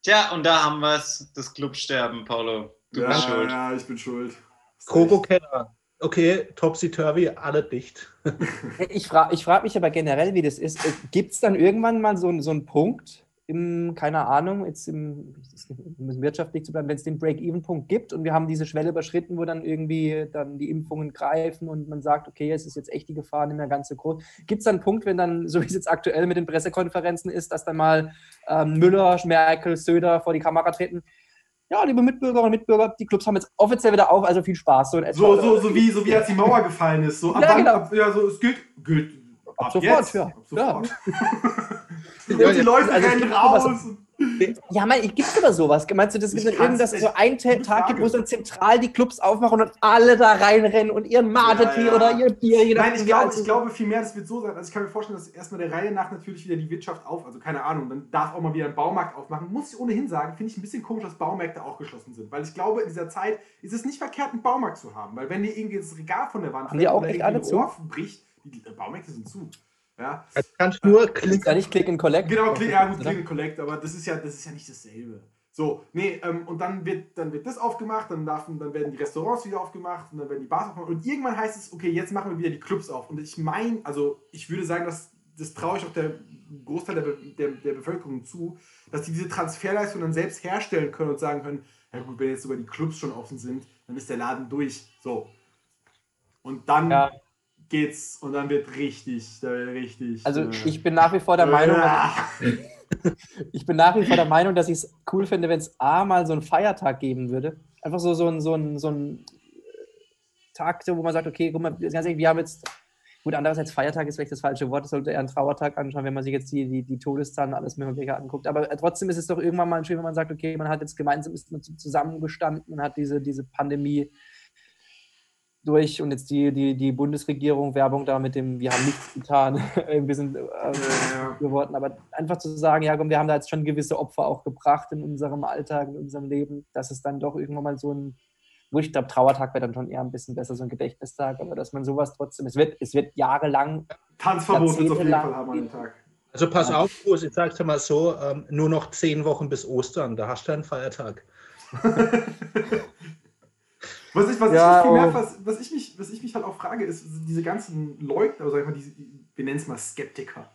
Tja, und da haben wir es, das Clubsterben, Paulo. Du ja, bist schuld. ja, ich bin schuld. Coco Keller. Okay, Topsy-Turvy, alle dicht. Ich frage ich frag mich aber generell, wie das ist. Gibt es dann irgendwann mal so, einen- so einen Punkt, im, keine Ahnung, jetzt im, es wirtschaftlich zu bleiben, wenn es den Break-Even-Punkt gibt und wir haben diese Schwelle überschritten, wo dann irgendwie dann die Impfungen greifen und man sagt, okay, es ist jetzt echt die Gefahr nicht mehr ganz so groß. Gibt es dann einen Punkt, wenn dann, so wie es jetzt aktuell mit den Pressekonferenzen ist, dass dann mal ähm, Müller, Merkel, Söder vor die Kamera treten? Ja, liebe Mitbürgerinnen und Mitbürger, die Clubs haben jetzt offiziell wieder auf, also viel Spaß. So. So, so, so, wie, so wie als die Mauer gefallen ist. So, ab Ja, genau. ab, ja, so, es gilt, gilt ab, sofort, jetzt. ja. Ab sofort. und Ja, die ja. Leute Also, rennen raus. Ja, mein, gibt es aber sowas? Meinst du, das gibt irgendwas, so einen Tag gibt, wo dann zentral die Clubs aufmachen und alle da reinrennen und ihren Mate-Tee Ja, ja. oder ihr Bier, je Nein, ich glaube, ich glaube vielmehr, das wird so sein. Also ich kann mir vorstellen, dass erstmal der Reihe nach natürlich wieder die Wirtschaft auf, also keine Ahnung, dann darf auch mal wieder ein Baumarkt aufmachen. Muss ich ohnehin sagen, finde ich ein bisschen komisch, dass Baumärkte auch geschlossen sind. Weil ich glaube, in dieser Zeit ist es nicht verkehrt, einen Baumarkt zu haben. Weil wenn dir irgendwie das Regal von der Wand Haben die auch oder echt irgendwie alle zu? Bricht, die Baumärkte sind zu. Ja, Jetzt kannst du nur klicken. da nicht Click and Collect? Genau, Click, ja, gut? Click and Collect, aber das ist ja, das ist ja nicht dasselbe. So, nee, ähm, und dann wird, dann wird das aufgemacht, dann, darf, dann werden die Restaurants wieder aufgemacht und dann werden die Bars aufgemacht und irgendwann heißt es, okay, jetzt machen wir wieder die Clubs auf. Und ich meine, also ich würde sagen, dass, das traue ich auch der Großteil der, der, der Bevölkerung zu, dass die diese Transferleistung dann selbst herstellen können und sagen können, ja gut, wenn jetzt sogar die Clubs schon offen sind, dann ist der Laden durch. So. Und dann Ja. Geht's und dann wird richtig, da wird richtig. Also äh, ich bin nach wie vor der Meinung, Ja. ich bin nach wie vor der Meinung, dass ich es cool finde, wenn es A mal so einen Feiertag geben würde. Einfach so, so ein, so ein, so ein Tag, wo man sagt, okay, guck mal, ganz ehrlich, wir haben jetzt, gut, andererseits Feiertag ist vielleicht das falsche Wort, das sollte eher ein Trauertag anschauen, wenn man sich jetzt die, die, die Todeszahlen alles Mögliche anguckt. Aber äh, trotzdem ist es doch irgendwann mal schön, wenn man sagt, okay, man hat jetzt gemeinsam ist man zusammengestanden, man hat diese, diese Pandemie durch und jetzt die, die, die Bundesregierung Werbung da mit dem, wir haben nichts getan, ein bisschen äh, Ja. geworden. Aber einfach zu sagen, ja, komm, wir haben da jetzt schon gewisse Opfer auch gebracht in unserem Alltag, in unserem Leben, dass es dann doch irgendwann mal so ein, wo ich glaube, Trauertag wäre dann schon eher ein bisschen besser, so ein Gedächtnistag, aber dass man sowas trotzdem, es wird, es wird jahrelang, Tanzverbot wird auf jeden Fall haben an dem Tag. Also pass auf, Bruce, ich sag's dir mal so, ähm, nur noch zehn Wochen bis Ostern, da hast du einen Feiertag. Was ich, was, Ja, ich viel mehr, oh. was, was, ich mich, was ich mich halt auch frage, ist diese ganzen Leugner, also sag ich mal, diese, wir nennen es mal Skeptiker.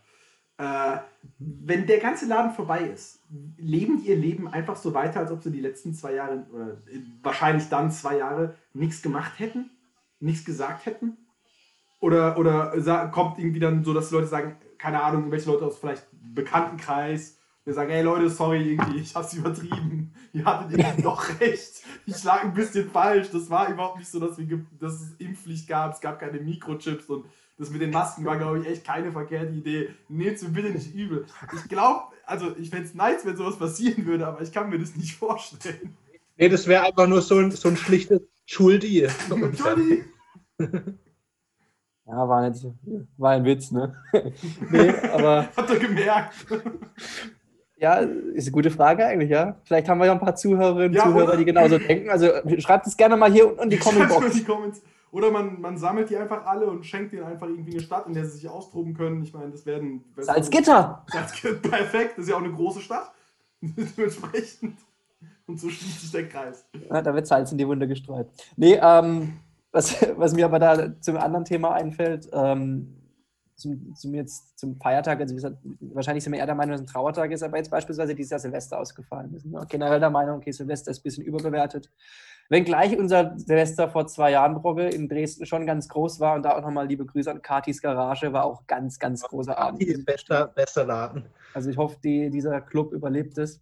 Äh, wenn der ganze Laden vorbei ist, leben die ihr Leben einfach so weiter, als ob sie die letzten zwei Jahre, oder äh, wahrscheinlich dann zwei Jahre, nichts gemacht hätten, nichts gesagt hätten? Oder, oder sa- kommt irgendwie dann so, dass die Leute sagen, keine Ahnung, irgendwelche Leute aus vielleicht Bekanntenkreis, die sagen, hey Leute, sorry, irgendwie, ich hab's übertrieben. Ihr hattet irgendwie doch recht. Ich lag ein bisschen falsch. Das war überhaupt nicht so, dass, wir dass es Impfpflicht gab. Es gab keine Mikrochips und das mit den Masken war, glaube ich, echt keine verkehrte Idee. Nehmt mir bitte nicht übel. Ich glaube, also ich fände es nice, wenn sowas passieren würde, aber ich kann mir das nicht vorstellen. Nee, das wäre einfach nur so ein, so ein schlichtes Schuldi. Johnny! ja, war nicht, war ein Witz, ne? nee, aber Hat er gemerkt. Ja, ist eine gute Frage eigentlich, ja. Vielleicht haben wir ja ein paar Zuhörerinnen und Ja, Zuhörer, oder? die genauso denken. Also schreibt es gerne mal hier unten in die Schreibt mal in Comment-Box. die Comments. Oder man, man sammelt die einfach alle und schenkt denen einfach irgendwie eine Stadt, in der sie sich austoben können. Ich meine, das werden. Salzgitter! Salzgitter, perfekt. Das ist ja auch eine große Stadt. Dementsprechend. Und so schließt sich der Kreis. Ja, da wird Salz in die Wunde gestreut. Nee, ähm, was, was mir aber da zum anderen Thema einfällt, ähm, zum, zum, jetzt, zum Feiertag, also gesagt, wahrscheinlich sind wir eher der Meinung, dass es ein Trauertag ist, aber jetzt beispielsweise dieses Jahr Silvester ausgefallen ist. Ne? Generell der Meinung, okay, Silvester ist ein bisschen überbewertet. Wenngleich unser Silvester vor zwei Jahren, Brogge, in Dresden schon ganz groß war und da auch nochmal liebe Grüße an Katis Garage, war auch ganz, ganz großer Abend. Bester, bester Laden. Also ich hoffe, die, dieser Club überlebt es.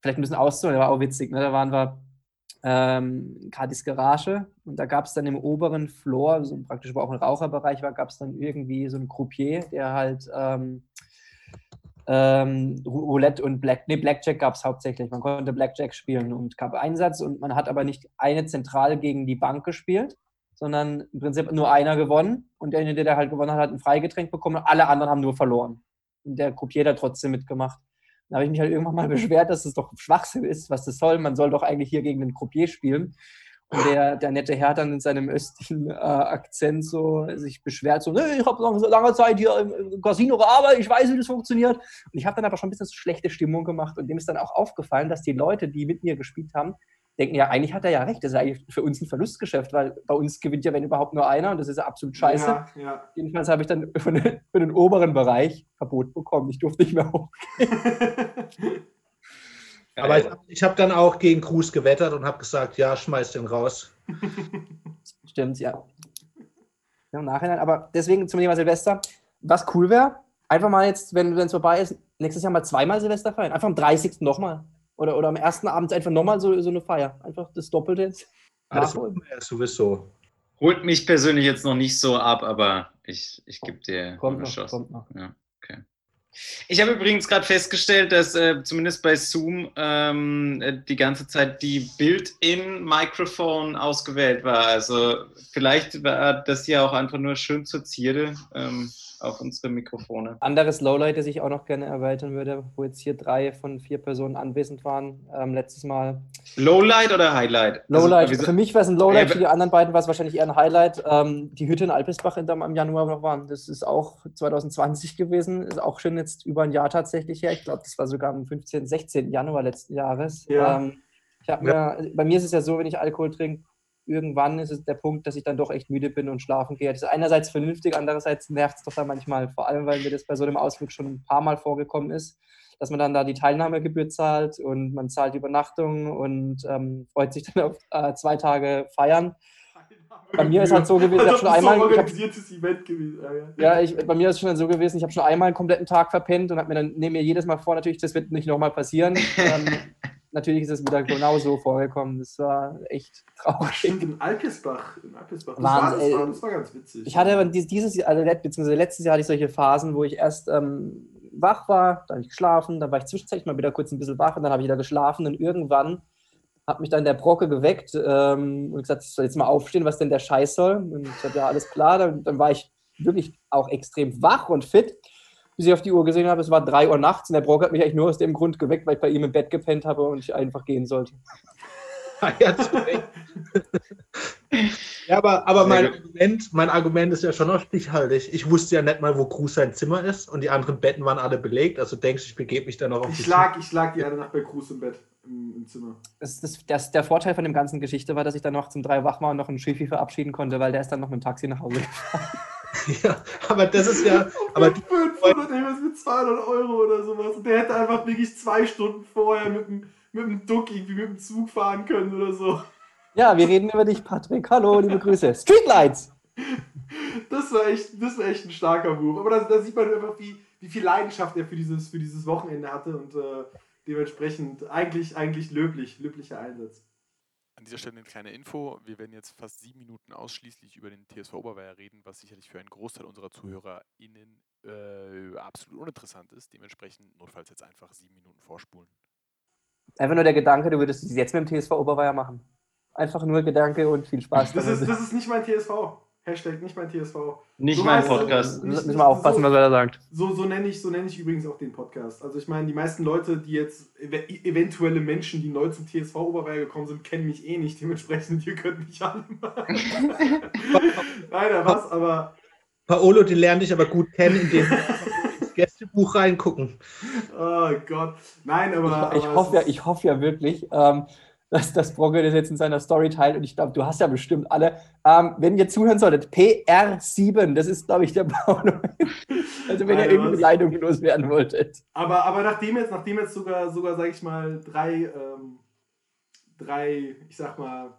Vielleicht ein bisschen auszuholen, der war auch witzig. Ne? Da waren wir ähm, Katis Garage und da gab es dann im oberen Floor, so praktisch wo auch ein Raucherbereich war, gab es dann irgendwie so einen Croupier, der halt ähm, ähm, Roulette und Black, nee, Blackjack gab es hauptsächlich. Man konnte Blackjack spielen und gab Einsatz und man hat aber nicht eine zentral gegen die Bank gespielt, sondern im Prinzip nur einer gewonnen und derjenige, der halt gewonnen hat, hat ein Freigetränk bekommen und alle anderen haben nur verloren. Und der Croupier hat trotzdem mitgemacht. Da habe ich mich halt irgendwann mal beschwert, dass es doch Schwachsinn ist, was das soll. Man soll doch eigentlich hier gegen den Croupier spielen. Und der, der nette Herr dann in seinem östlichen äh, Akzent so sich beschwert, so, ich habe so lange Zeit hier im, im Casino gearbeitet, ich weiß, wie das funktioniert. Und ich habe dann aber schon ein bisschen so schlechte Stimmung gemacht und dem ist dann auch aufgefallen, dass die Leute, die mit mir gespielt haben, denken, ja, eigentlich hat er ja recht, das ist eigentlich für uns ein Verlustgeschäft, weil bei uns gewinnt ja, wenn überhaupt nur einer und das ist ja absolut scheiße. Ja, ja. Jedenfalls habe ich dann für den, für den oberen Bereich Verbot bekommen. Ich durfte nicht mehr hoch. Aber ich, ich habe dann auch gegen Cruz gewettert und habe gesagt, ja, schmeiß den raus. Stimmt, ja. ja. Im Nachhinein, aber deswegen zum Thema Silvester, was cool wäre, einfach mal jetzt, wenn es vorbei ist, nächstes Jahr mal zweimal Silvester feiern. Einfach am 30. nochmal. Oder, oder am ersten Abend einfach nochmal so, so eine Feier. Einfach das Doppelte jetzt. Ah, das machen wir ja sowieso. Holt mich persönlich jetzt noch nicht so ab, aber ich, ich gebe dir Kommt eine noch, Chance. kommt noch. Ja, okay. Ich habe übrigens gerade festgestellt, dass äh, zumindest bei Zoom ähm, äh, die ganze Zeit die Build-in-Mikrofon ausgewählt war. Also vielleicht war das ja auch einfach nur schön zur Zierde ähm, auf unsere Mikrofone. Anderes Lowlight, das ich auch noch gerne erweitern würde, wo jetzt hier drei von vier Personen anwesend waren, ähm, letztes Mal. Lowlight oder Highlight? Lowlight, Also, für mich war es ein Lowlight, Ja, für die anderen beiden war es wahrscheinlich eher ein Highlight. Ähm, die Hütte in Alpesbach in, im Januar noch waren. Das ist auch 2020 gewesen, ist auch schon jetzt über ein Jahr tatsächlich her. Ich glaube, das war sogar am 15., 16. Januar letzten Jahres. Ja. Ähm, ich hab mir, bei mir ist es ja so, wenn ich Alkohol trinke, irgendwann ist es der Punkt, dass ich dann doch echt müde bin und schlafen gehe. Das ist einerseits vernünftig, andererseits nervt es doch dann manchmal, vor allem, weil mir das bei so einem Ausflug schon ein paar Mal vorgekommen ist, dass man dann da die Teilnahmegebühr zahlt und man zahlt die Übernachtung und ähm, freut sich dann auf äh, zwei Tage feiern. Bei mir ist halt so gewesen, ich hab schon so einmal- ein ich hab- organisiertes Event gewesen. Ja, ich, bei mir ist es schon so gewesen, ich habe schon einmal einen kompletten Tag verpennt und habe mir dann nehme mir jedes Mal vor, natürlich, das wird nicht nochmal passieren. ähm, natürlich ist es wieder genau so vorgekommen. Das war echt traurig. Stimmt, in Alpesbach. In Alpesbach. Das, Wahnsinn, war, das, war, ey. das war ganz witzig. Ich hatte aber dies- dieses Jahr, also beziehungsweise letztes Jahr hatte ich solche Phasen, wo ich erst ähm, wach war, dann habe ich geschlafen, dann war ich zwischenzeitlich mal wieder kurz ein bisschen wach und dann habe ich wieder geschlafen und irgendwann hat mich dann der Brocke geweckt ähm, und gesagt, ich soll jetzt mal aufstehen, was denn der Scheiß soll. Und ich sagte, ja, alles klar. Dann, dann war ich wirklich auch extrem wach und fit, bis ich auf die Uhr gesehen habe, es war 3 Uhr nachts und der Brocke hat mich eigentlich nur aus dem Grund geweckt, weil ich bei ihm im Bett gepennt habe und ich einfach gehen sollte. ja, zu Recht. ja, aber, aber mein. Argument, mein Argument ist ja schon noch stichhaltig. Ich wusste ja nicht mal, wo Cruz sein Zimmer ist und die anderen Betten waren alle belegt. Also denkst du, ich begebe mich dann noch auf Ich die lag, ich lag die eine Nacht bei Cruz im Bett, im, im Zimmer. Das, das, das, der Vorteil von dem ganzen Geschichte war, dass ich dann noch zum drei wach war und noch einen Schiffi verabschieden konnte, weil der ist dann noch mit dem Taxi nach Hause gefahren. Ja, aber das ist ja. Aber mit 500, irgendwas mit 200 Euro oder sowas. Und der hätte einfach wirklich zwei Stunden vorher mit dem, mit dem Duck irgendwie mit dem Zug fahren können oder so. Ja, wir reden über dich, Patrick. Hallo, liebe Grüße. Streetlights! Das war echt, das war echt ein starker Move. Aber da, da sieht man einfach, wie, wie viel Leidenschaft er für dieses, für dieses Wochenende hatte und äh, dementsprechend eigentlich, eigentlich löblich, löblicher Einsatz. An dieser Stelle eine kleine Info. Wir werden jetzt fast sieben Minuten ausschließlich über den TSV Oberweier reden, was sicherlich für einen Großteil unserer ZuhörerInnen äh, absolut uninteressant ist. Dementsprechend notfalls jetzt einfach sieben Minuten vorspulen. Einfach nur der Gedanke, du würdest es jetzt mit dem TSV Oberweier machen. Einfach nur Gedanke und viel Spaß. Das ist, das ist nicht mein TSV. Hashtag nicht mein TSV. Nicht So mein. Podcast. Nicht- Müssen wir aufpassen, was er da sagt. So, so nenne ich, so nenn ich übrigens auch den Podcast. Also ich meine, die meisten Leute, die jetzt ev eventuelle Menschen, die neu zum TSV Oberweier gekommen sind, kennen mich eh nicht. Dementsprechend, ihr könnt mich alle. Leider was, aber Paolo, die lernt dich aber gut kennen, indem wir ins Gästebuch reingucken. oh Gott. Nein, aber. Ich, ich, aber hoffe, ja, ich hoffe ja wirklich, ähm, dass das Brogge das jetzt in seiner Story teilt. Und ich glaube, du hast ja bestimmt alle. Ähm, wenn ihr zuhören solltet, PR7, das ist, glaube ich, der Paolo. Also, wenn ihr Nein, irgendeine was? Beleidigung loswerden wolltet. Aber, aber nachdem jetzt, nachdem jetzt sogar, sogar sage ich mal, drei, ähm, drei, ich sag mal,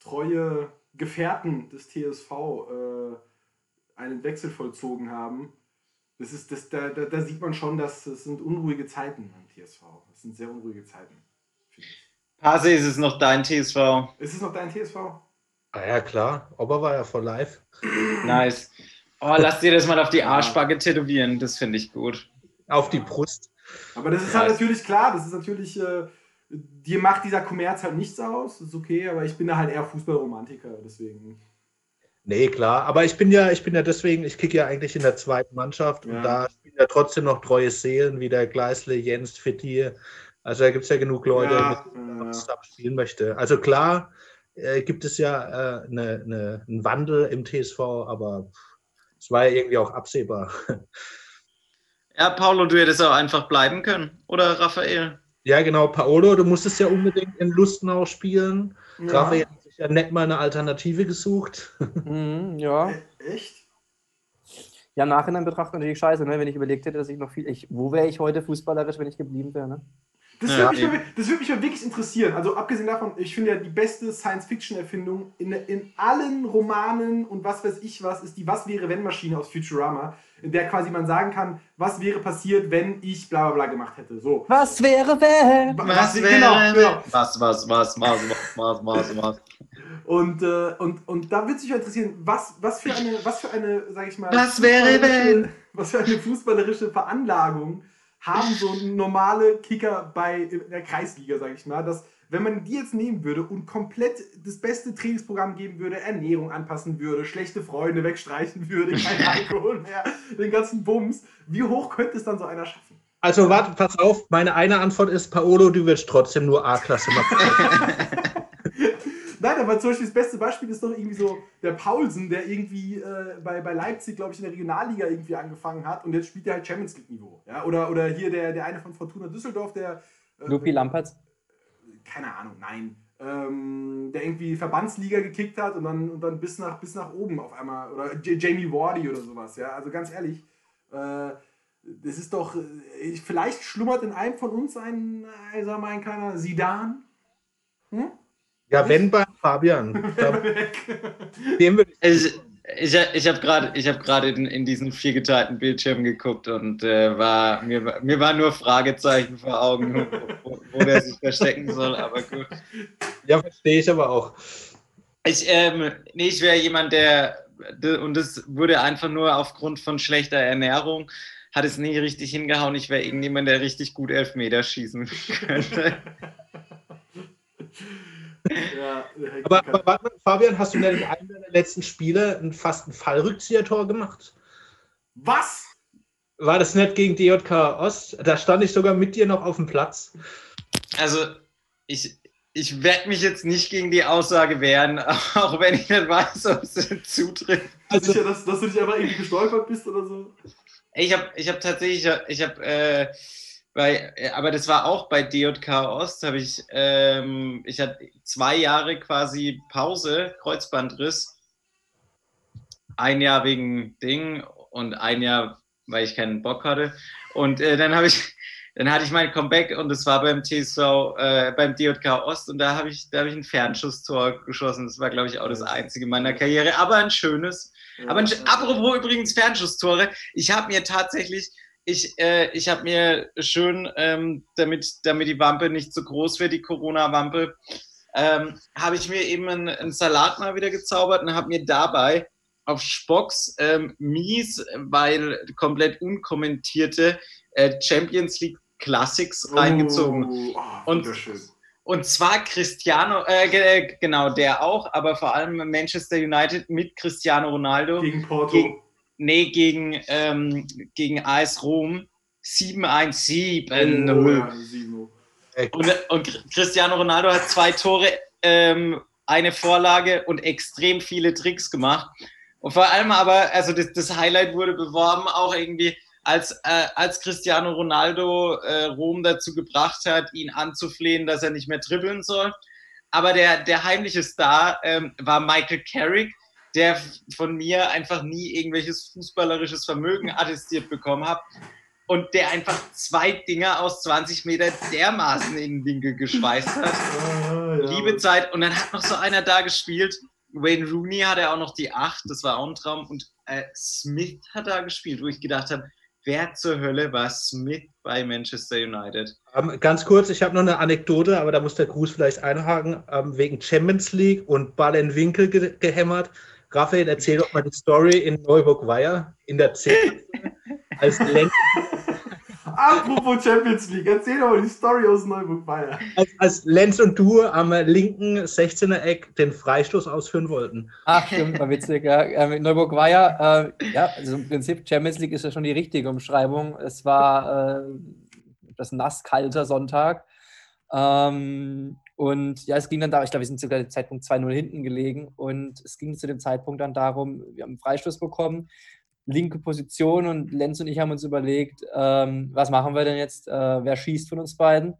treue Gefährten des TSV äh, einen Wechsel vollzogen haben. Das ist, das, da, da, da sieht man schon, dass es sind unruhige Zeiten beim TSV. Das sind sehr unruhige Zeiten. Pase, ist es noch dein TSV? Ist es noch dein TSV? Ah ja, klar. Ober war ja voll live. Nice. Oh, lass dir das mal auf die Arschbacke tätowieren. Das finde ich gut. Auf die Brust. Aber das ist halt natürlich klar, das ist natürlich, äh, dir macht dieser Kommerz halt nichts aus, das ist okay, aber ich bin da halt eher Fußballromantiker, deswegen. Nee, klar. Aber ich bin ja, ich bin ja deswegen, ich kicke ja eigentlich in der zweiten Mannschaft Ja. und da spielen ja trotzdem noch treue Seelen wie der Gleisle, Jens, Fittier. Also da gibt es ja genug Leute, Ja, mit denen ja. man zusammen spielen möchte. Also klar äh, gibt es ja äh, ne, ne, einen Wandel im TSV, aber es war ja irgendwie auch absehbar. Ja, Paulo, du hättest auch einfach bleiben können. Oder Raphael? Ja, genau, Paolo, du musstest ja unbedingt in Lustenau spielen. Ja. Raphael hat sich ja nett mal eine Alternative gesucht. Mhm, ja. Äh, Echt? Ja, im Nachhinein betrachtet natürlich scheiße, ne? wenn ich überlegt hätte, dass ich noch viel. Ich, wo wäre ich heute fußballerisch, wenn ich geblieben wäre? Ne? Das Ja, würde mich, das würde mich mal wirklich interessieren. Also abgesehen davon, ich finde ja die beste Science-Fiction-Erfindung in, in allen Romanen und was weiß ich was, ist die Was wäre wenn Maschine aus Futurama, in der quasi man sagen kann, was wäre passiert, wenn ich bla bla bla gemacht hätte. So. Was wäre, wenn? Was genau, wäre? genau. Was, was, was, was, was, was, was. Und, äh, und, und da würde sich ja interessieren, was, was für eine, was für eine, sag ich mal, Was wäre, wenn? Was für eine fußballerische Veranlagung haben so normale Kicker bei in der Kreisliga, sag ich mal, dass wenn man die jetzt nehmen würde und komplett das beste Trainingsprogramm geben würde, Ernährung anpassen würde, schlechte Freunde wegstreichen würde, kein Alkohol mehr, den ganzen Bums, wie hoch könnte es dann so einer schaffen? Also warte, pass auf, meine eine Antwort ist, Paolo, du wirst trotzdem nur A-Klasse machen. Nein, aber zum Beispiel das beste Beispiel ist doch irgendwie so der Paulsen, der irgendwie äh, bei, bei Leipzig, glaube ich, in der Regionalliga irgendwie angefangen hat und jetzt spielt er halt Champions League-Niveau. Ja? Oder, oder hier der, der eine von Fortuna Düsseldorf, der. Äh, Lupi Lamperts. Keine Ahnung, nein. Ähm, der irgendwie Verbandsliga gekickt hat und dann, und dann bis, nach, bis nach oben auf einmal. Oder J Jamie Wardy oder sowas. Ja? Also ganz ehrlich, äh, das ist doch. Äh, vielleicht schlummert in einem von uns ein, äh, sag mal, ein kleiner Sidan. Ja, wenn bei Fabian. Dem würde ich, Ich, ich, ich habe gerade hab grad in, in diesen vier geteilten Bildschirm geguckt und äh, war, mir, war- mir waren nur Fragezeichen vor Augen, wo, wo, der sich verstecken soll, aber gut. ja, verstehe ich aber auch. Ich, ähm, nee, ich wäre jemand, der, de- und das wurde einfach nur aufgrund von schlechter Ernährung, hat es nie richtig hingehauen. Ich wäre irgendjemand, der richtig gut Elfmeter schießen könnte. Ja, der Aber, aber warte mal, Fabian, hast du denn in einem deiner letzten Spiele ein, fast ein Fallrückzieher-Tor gemacht? was? War das nicht gegen DJK Ost? Da stand ich sogar mit dir noch auf dem Platz. Also, ich, ich werde mich jetzt nicht gegen die Aussage wehren, auch wenn ich nicht weiß, ob es zutrifft. Also, Sicher, dass, dass du nicht einfach irgendwie gestolpert bist oder so? Ich habe ich hab tatsächlich, ich habe äh, bei, äh, aber das war auch bei DJK Ost, habe ich, ähm, ich hatte zwei Jahre quasi Pause, Kreuzbandriss. Ein Jahr wegen Ding und ein Jahr, weil ich keinen Bock hatte. Und äh, dann habe ich, dann hatte ich mein Comeback und es war beim TSV, äh, beim DJK Ost und da habe ich, da habe ich ein Fernschusstor geschossen. Das war, glaube ich, auch das einzige meiner Karriere, aber ein schönes. Aber ein, apropos übrigens Fernschusstore, ich habe mir tatsächlich, ich, äh, ich habe mir schön, ähm, damit, damit die Wampe nicht so groß wird, die Corona-Wampe, ähm, habe ich mir eben einen, einen Salat mal wieder gezaubert und habe mir dabei auf Spocks ähm, mies, weil komplett unkommentierte äh, Champions League Classics reingezogen. Oh, Und-. Und zwar Cristiano, äh, äh, genau, der auch, aber vor allem Manchester United mit Cristiano Ronaldo. Gegen Porto. Gegen- Nee, gegen, ähm, gegen AS Rom 7-1-7. oh, ja, Und, und Cristiano Ronaldo hat zwei Tore, ähm, eine Vorlage und extrem viele Tricks gemacht. Und vor allem aber, also das, das Highlight wurde beworben, auch irgendwie, als, äh, als Cristiano Ronaldo äh, Rom dazu gebracht hat, ihn anzuflehen, dass er nicht mehr dribbeln soll. Aber der, der heimliche Star ähm, war Michael Carrick, der von mir einfach nie irgendwelches fußballerisches Vermögen attestiert bekommen hat. und der einfach zwei Dinger aus 20 Meter dermaßen in den Winkel geschweißt hat. Ah, ja. Liebe Zeit. Und dann hat noch so einer da gespielt. Wayne Rooney hatte auch noch die 8, das war auch ein Traum. Und äh, Smith hat da gespielt, wo ich gedacht habe, wer zur Hölle war Smith bei Manchester United? Ähm, ganz kurz, ich habe noch eine Anekdote, aber da muss der Gruß vielleicht einhaken. Ähm, wegen Champions League und Ball in Winkel ge gehämmert. Raphael, erzähl doch mal die Story in Neuburg-Weiher in der 10. als, Apropos Champions League, erzähl doch mal die Story aus Neuburg Bayern. als, als Lenz und du am linken 16er Eck den Freistoß ausführen wollten. Ach, stimmt, war witzig. Ja. Ähm, in Neuburg war ja, äh, ja, also im Prinzip Champions League ist ja schon die richtige Umschreibung. Es war äh, das nasskalter Sonntag. Ähm, und ja, es ging dann da, ich glaube, wir sind sogar dem Zeitpunkt 2-0 hinten gelegen. Und es ging zu dem Zeitpunkt dann darum, wir haben einen Freistoß bekommen, linke Position und Lenz und ich haben uns überlegt, ähm, was machen wir denn jetzt? Äh, wer schießt von uns beiden?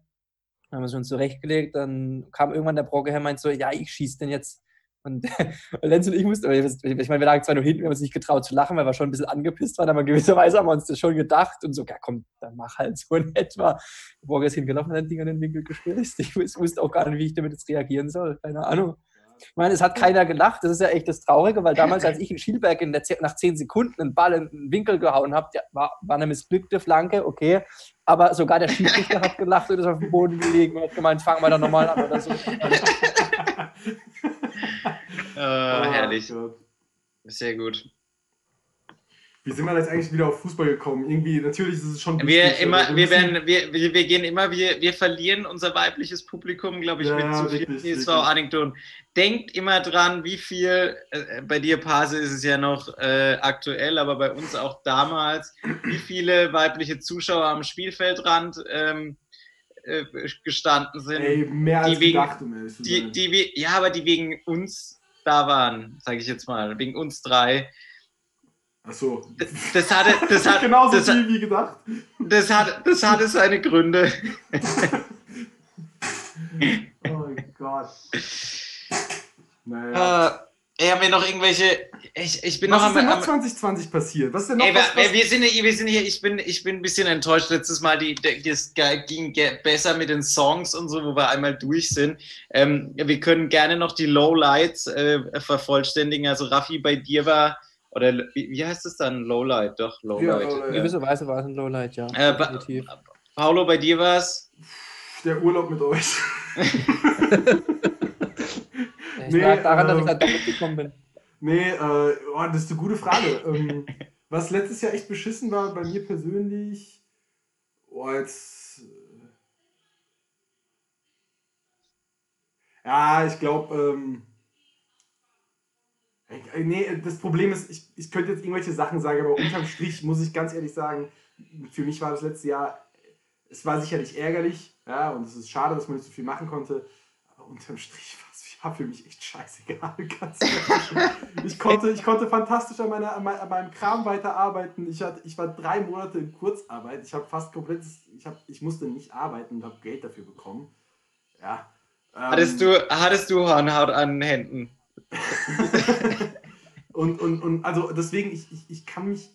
Dann haben wir uns zurechtgelegt. Dann kam irgendwann der Brocke her und meinte so, ja, ich schieße denn jetzt. Und Lenz und ich mussten, ich meine, wir lagen zwar nur hinten, wir haben uns nicht getraut zu lachen, weil wir schon ein bisschen angepisst waren, aber gewisserweise haben wir uns das schon gedacht und so, ja komm, dann mach halt so in etwa. Brocke ist hingelaufen und hat ein Ding an den Winkel gespritzt. Ich wus- wusste auch gar nicht, wie ich damit jetzt reagieren soll. Keine Ahnung. Ich meine, es hat keiner gelacht. Das ist ja echt das Traurige, weil damals, als ich in Schielberg in der, Ze- nach zehn Sekunden einen Ball in den Winkel gehauen habe, war, war eine missglückte Flanke, okay. Aber sogar der Schiedsrichter hat gelacht und ist auf dem Boden gelegen und hat gemeint, fangen wir doch nochmal an oder so. Äh, Oh, herrlich. Gott. Sehr gut. Wie sind wir jetzt eigentlich wieder auf Fußball gekommen? Irgendwie, natürlich ist es schon. Wir, wichtig, immer, wir, werden, wir, wir, wir gehen immer, wir, wir verlieren unser weibliches Publikum, glaube ich, Ja, mit zu vielen richtig. TSV-Anekdoten. Denkt immer dran, wie viel, äh, bei dir, Pase, ist es ja noch äh, aktuell, aber bei uns auch damals, wie viele weibliche Zuschauer am Spielfeldrand ähm, äh, gestanden sind. Ey, mehr die als wegen- gedacht, um die, die, ja, aber die wegen uns da waren, sage ich jetzt mal, wegen uns drei. Achso. Das hatte, das hat, Genauso das, viel wie gedacht. das hat, das hatte seine Gründe. Oh mein Gott. Naja. Äh, haben wir noch irgendwelche. Ich, ich bin Was noch ist denn am. noch am 2020 passiert? Was ist denn noch Ey, was, wir, was, wir, sind, hier- wir sind hier, ich bin, ich bin ein bisschen enttäuscht. Letztes Mal, die, das ging besser mit den Songs und so, wo wir einmal durch sind. Ähm, wir können gerne noch die Lowlights äh, vervollständigen. Also, Raffi, bei dir war, oder wie, wie heißt es dann? Lowlight, doch, Lowlight. Lowlight. In gewisser Weise war es ein Lowlight, ja. Äh, definitiv. Paolo, bei dir war es. der Urlaub mit euch? Es nee, lag daran, dass ich da doppelt gekommen bin. Nee, äh, oh, das ist eine gute Frage. ähm, was letztes Jahr echt beschissen war, bei mir persönlich, oh, jetzt. Äh, ja, ich glaube, ähm, äh, nee, das Problem ist, ich, ich könnte jetzt irgendwelche Sachen sagen, aber unterm Strich muss ich ganz ehrlich sagen, für mich war das letzte Jahr, es war sicherlich ärgerlich, ja, und es ist schade, dass man nicht so viel machen konnte, aber unterm Strich war ja, für mich echt scheißegal. Ich konnte, ich konnte fantastisch an, meiner, an, mein- an meinem Kram weiterarbeiten. Ich, hatte, ich war drei Monate in Kurzarbeit. Ich habe fast komplett, ich, hab, ich musste nicht arbeiten und habe Geld dafür bekommen. Ja. ähm, Hattest du, hattest du Hornhaut an den Händen? und, und, und also deswegen, ich, ich, ich kann mich,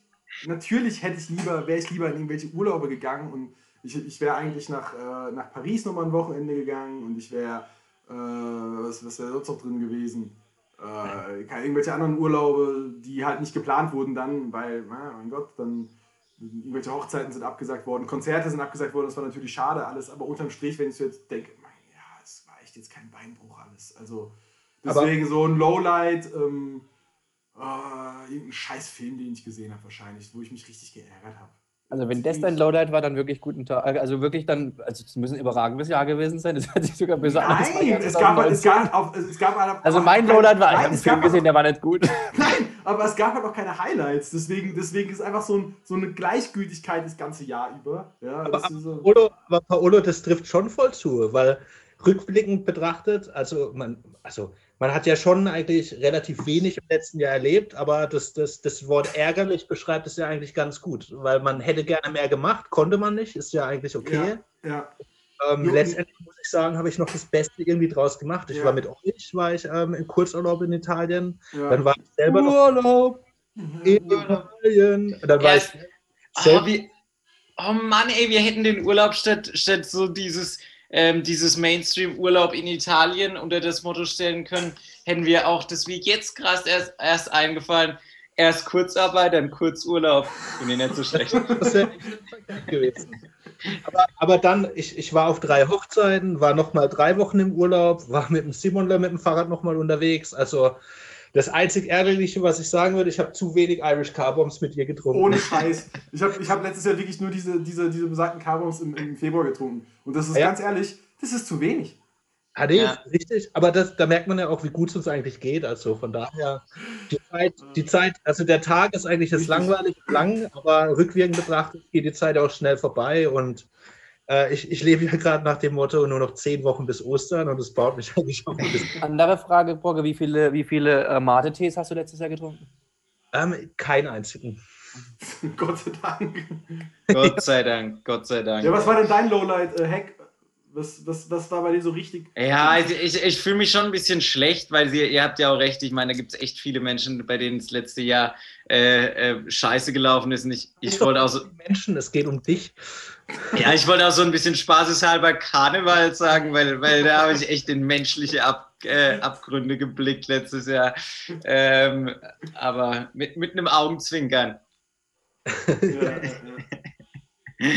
natürlich hätte ich lieber, wäre ich lieber in irgendwelche Urlaube gegangen und ich, ich wäre eigentlich nach, äh, nach Paris nochmal ein Wochenende gegangen und ich wäre, äh, was, was wäre sonst noch drin gewesen? Äh, irgendwelche anderen Urlaube, die halt nicht geplant wurden dann, weil, na, mein Gott, dann irgendwelche Hochzeiten sind abgesagt worden, Konzerte sind abgesagt worden, das war natürlich schade alles, aber unterm Strich, wenn ich so jetzt denke, mein, ja, es war echt jetzt kein Beinbruch alles. Also deswegen so ein Lowlight, ähm, äh, irgendein scheiß Film, den ich gesehen habe wahrscheinlich, wo ich mich richtig geärgert habe. Also wenn das dein Lowlight war, dann wirklich guten Tag. Also wirklich dann, also es muss ein überragendes Jahr gewesen sein. Das hat sich sogar besser ja Nein, es gab, es 2019. gab, auch, es gab Also mein kein- Lowlight war, ich Nein, habe einen es Film gesehen, auch, der war nicht gut. Nein, aber es gab halt auch keine Highlights. Deswegen, deswegen ist einfach so, ein, so eine Gleichgültigkeit das ganze Jahr über. Ja, Aber, das ist so, Paolo, aber Paolo, das trifft schon voll zu, weil rückblickend betrachtet, also man, also man hat ja schon eigentlich relativ wenig im letzten Jahr erlebt, aber das, das, das Wort ärgerlich beschreibt es ja eigentlich ganz gut, weil man hätte gerne mehr gemacht, konnte man nicht, ist ja eigentlich okay. ja. Ähm, Jo, letztendlich muss ich sagen, habe ich noch das Beste irgendwie draus gemacht. Ich Ja. war mit euch, war ich ähm, im Kurzurlaub in Italien, ja. dann war ich selber noch Urlaub. in Italien, dann war Ja, ich Ah, selbst wie, oh Mann, ey, wir hätten den Urlaub statt, statt so dieses, ähm, dieses Mainstream-Urlaub in Italien unter das Motto stellen können, hätten wir auch das wie jetzt krass erst, erst eingefallen. Erst Kurzarbeit, dann Kurzurlaub. Bin ich nicht so schlecht. Das gewesen. Aber, aber dann, ich, ich war auf drei Hochzeiten, war nochmal drei Wochen im Urlaub, war mit dem Simon mit dem Fahrrad nochmal unterwegs. Also das einzig Ärgerliche, was ich sagen würde, ich habe zu wenig Irish Carbombs mit ihr getrunken. Ohne Scheiß. Ich habe ich hab letztes Jahr wirklich nur diese, diese, diese besagten Carbons im, im Februar getrunken. Und das ist Ja. ganz ehrlich, das ist zu wenig. Ah, nee, Ja. richtig. Aber das, da merkt man ja auch, wie gut es uns eigentlich geht. Also von daher, die Zeit, die Zeit, also der Tag ist eigentlich jetzt Richtig. langweilig lang, aber rückwirkend betrachtet geht die Zeit auch schnell vorbei. Und äh, ich, ich lebe ja gerade nach dem Motto nur noch zehn Wochen bis Ostern und das baut mich eigentlich auch ein bisschen. Andere Frage, Brogge, wie viele, wie viele äh, Mate-Tees hast du letztes Jahr getrunken? Ähm, keinen einzigen. Gott sei Dank. Gott sei Dank, Gott sei Dank. Ja, was war denn dein Lowlight, äh, Hack? Was, was, was war bei dir so richtig? Ja, also ich, ich fühle mich schon ein bisschen schlecht, weil sie, ihr habt ja auch recht, ich meine, da gibt es echt viele Menschen, bei denen das letzte Jahr äh, äh, scheiße gelaufen ist. Und ich, ich wollte auch so, Menschen, es geht um dich. Ja, ich wollte auch so ein bisschen spaßeshalber Karneval sagen, weil, weil da habe ich echt in menschliche Ab, äh, Abgründe geblickt letztes Jahr. Ähm, aber mit, mit einem Augenzwinkern. Ja,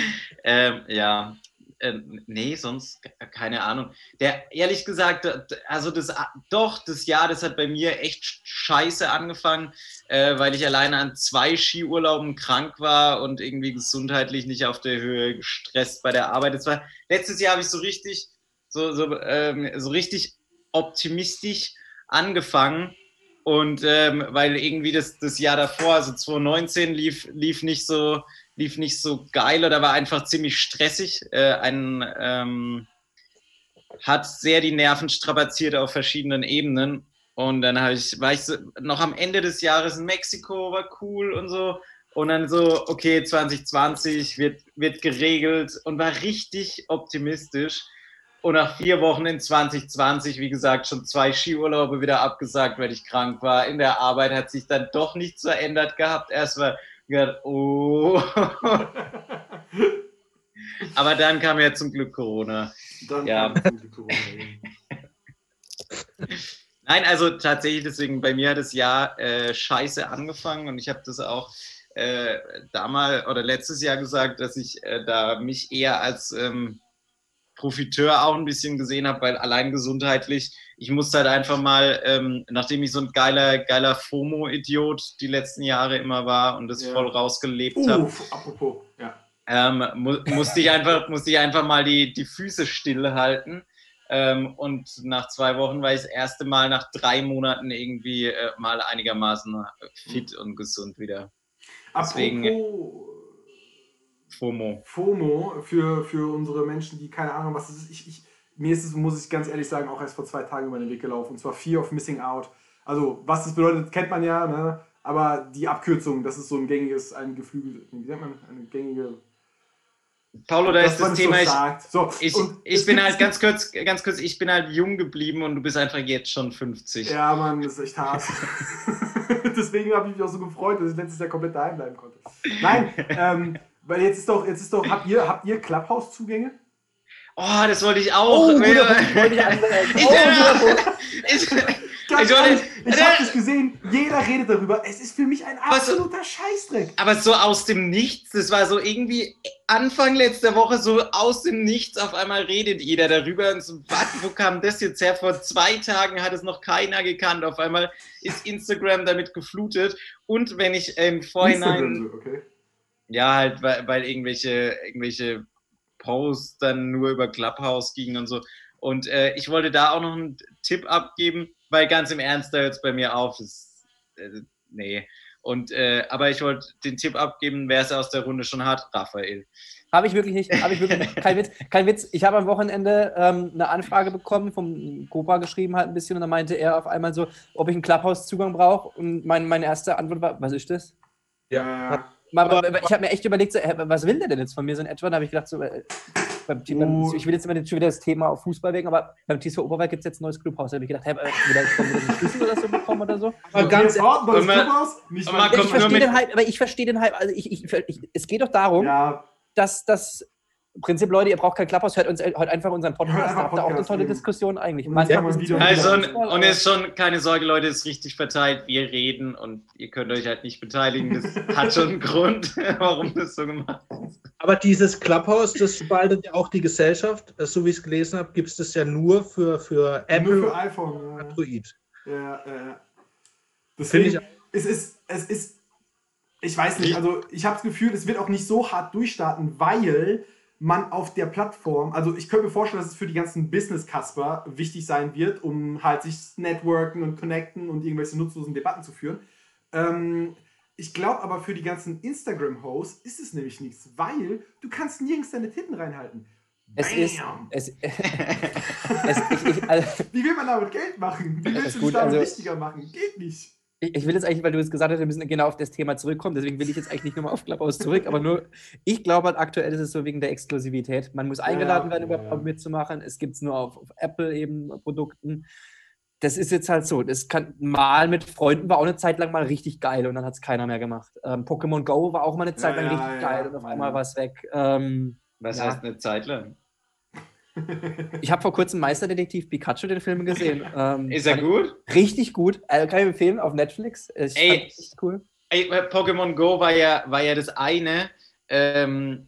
ähm, ja. Ähm, nee, sonst ke- keine Ahnung. Der, ehrlich gesagt, also das, doch, das Jahr, das hat bei mir echt sch- scheiße angefangen, äh, weil ich alleine an zwei Skiurlauben krank war und irgendwie gesundheitlich nicht auf der Höhe gestresst bei der Arbeit. Das war, letztes Jahr habe ich so richtig, so, so, ähm, so richtig optimistisch angefangen. Und ähm, weil irgendwie das, das Jahr davor, also 2019, lief, lief nicht so, lief nicht so geil oder war einfach ziemlich stressig. Äh, ein, ähm, hat sehr die Nerven strapaziert auf verschiedenen Ebenen. Und dann ich, war ich so, noch am Ende des Jahres in Mexiko, war cool und so. Und dann so, okay, 2020 wird, wird geregelt und war richtig optimistisch. Und nach vier Wochen in 2020, wie gesagt, schon zwei Skiurlaube wieder abgesagt, weil ich krank war. In der Arbeit hat sich dann doch nichts verändert gehabt. Erst war gedacht, oh. Aber dann kam ja zum Glück Corona. Dann Ja. kam die Corona. Nein, also tatsächlich, deswegen bei mir hat das Jahr äh, scheiße angefangen und ich habe das auch äh, damals oder letztes Jahr gesagt, dass ich äh, da mich eher als ähm, Profiteur auch ein bisschen gesehen habe, weil allein gesundheitlich, ich musste halt einfach mal, ähm, nachdem ich so ein geiler, geiler FOMO-Idiot die letzten Jahre immer war und das Ja. voll rausgelebt habe, apropos, ja. ähm, mu musste, ich einfach, musste ich einfach mal die, die Füße stillhalten. Ähm, und nach zwei Wochen war ich das erste Mal nach drei Monaten irgendwie äh, mal einigermaßen äh, fit und gesund wieder. Deswegen- Apropos FOMO. FOMO für, für unsere Menschen, die keine Ahnung, was es ist. Ich, ich, mir ist es, muss ich ganz ehrlich sagen, auch erst vor zwei Tagen über den Weg gelaufen. Und zwar Fear of Missing Out. Also, was das bedeutet, kennt man ja, ne? aber die Abkürzung, das ist so ein gängiges, ein geflügel, wie nennt man, eine gängige. Paulo, da ist das so Thema, ich, sagt. So, ich, und ich es bin halt ganz kurz, ganz kurz, ich bin halt jung geblieben und du bist einfach jetzt schon 50. Ja, Mann, das ist echt hart. Deswegen habe ich mich auch so gefreut, dass ich letztes Jahr komplett daheim bleiben konnte. Nein, ähm, weil jetzt ist doch, jetzt ist doch, habt ihr, habt ihr Clubhouse-Zugänge? Oh, das wollte ich auch. Oh, guter Punkt, wollte ich anmerken. Oh, Ganz ehrlich, ich habe das gesehen, jeder redet darüber. Es ist für mich ein Was- absoluter Scheißdreck. Aber so aus dem Nichts, das war so irgendwie Anfang letzter Woche, so aus dem Nichts, auf einmal redet jeder darüber und so, was, wo kam das jetzt her? Vor zwei Tagen hat es noch keiner gekannt, auf einmal ist Instagram damit geflutet und wenn ich im Vorhinein, Instagram so, okay. Ja halt, weil, weil irgendwelche, irgendwelche Posts dann nur über Clubhouse gingen und so und äh, ich wollte da auch noch einen Tipp abgeben, weil ganz im Ernst, da hört es bei mir auf, das, äh, nee. Und, äh, aber ich wollte den Tipp abgeben, wer es aus der Runde schon hat, Raphael. Habe ich wirklich nicht. Habe ich wirklich nicht. Kein Witz. Kein Witz. Ich habe am Wochenende ähm, eine Anfrage bekommen, vom Cobra geschrieben halt ein bisschen und dann meinte er auf einmal so, ob ich einen Clubhouse-Zugang brauche und mein, meine erste Antwort war, was ist das? Ja, Mal, Aber- ich habe mir echt überlegt, so, was will der denn jetzt von mir so in etwa? Da habe ich gedacht, so, äh, beim Uh. ich will jetzt immer schon wieder das Thema auf Fußball wegen, aber beim TSV Oberwald gibt es jetzt ein neues Clubhaus. Da habe ich gedacht, hä, äh, wieder, wieder einen Schlüssel oder so bekommen oder so. Aber ganz wir das Und man- Clubhaus, nicht mal- ich verstehe den Hype, aber ich verstehe den Hype. Also ich, ich, ich, es geht doch darum, Ja, dass das im Prinzip, Leute, ihr braucht kein Clubhouse, hört uns hört einfach unseren Podcast. Da habt ihr auch eine tolle eben. Diskussion eigentlich. Und zu Also, und ist schon, keine Sorge, Leute, es ist richtig verteilt. Wir reden und ihr könnt euch halt nicht beteiligen. Das hat schon einen Grund, warum das so gemacht ist. Aber dieses Clubhouse, das spaltet ja auch die Gesellschaft. Äh, So wie ich es gelesen habe, gibt es das ja nur für, für Apple Nur für und iPhone. Ja. Android. Ja, ja, ja. Deswegen, es ist, es ist, ich weiß nicht, also ich habe das Gefühl, es wird auch nicht so hart durchstarten, weil man auf der Plattform, also ich könnte mir vorstellen, dass es für die ganzen Business-Casper wichtig sein wird, um halt sich networken und connecten und irgendwelche nutzlosen Debatten zu führen. Ähm, ich glaube aber für die ganzen Instagram-Hosts ist es nämlich nichts, weil du kannst nirgends deine Titten reinhalten. Es ist. Bam! Es, es, ich, ich, also, Wie will man damit Geld machen? Wie willst ist du gut, dich damit also- wichtiger machen? Geht nicht. Ich will jetzt eigentlich, weil du es gesagt hast, wir müssen genau auf das Thema zurückkommen, deswegen will ich jetzt eigentlich nicht nochmal auf Clubhouse zurück, aber nur, ich glaube halt aktuell ist es so wegen der Exklusivität. Man muss eingeladen werden, ja, überhaupt ja. mitzumachen. Es gibt es nur auf, auf Apple eben Produkten. Das ist jetzt halt so. Das kann mal mit Freunden war auch eine Zeit lang mal richtig geil und dann hat es keiner mehr gemacht. Ähm, Pokémon Go war auch mal eine Zeit lang ja, richtig geil und auf einmal war es weg. Ähm, Was heißt eine Zeit lang? Ich habe vor kurzem Meisterdetektiv Pikachu den Film gesehen. Ähm, Ist er gut? Richtig gut. Äh, kann ich empfehlen auf Netflix. Ich Ey. echt cool. Ey, äh, Pokémon Go war ja, war ja das eine. Ähm,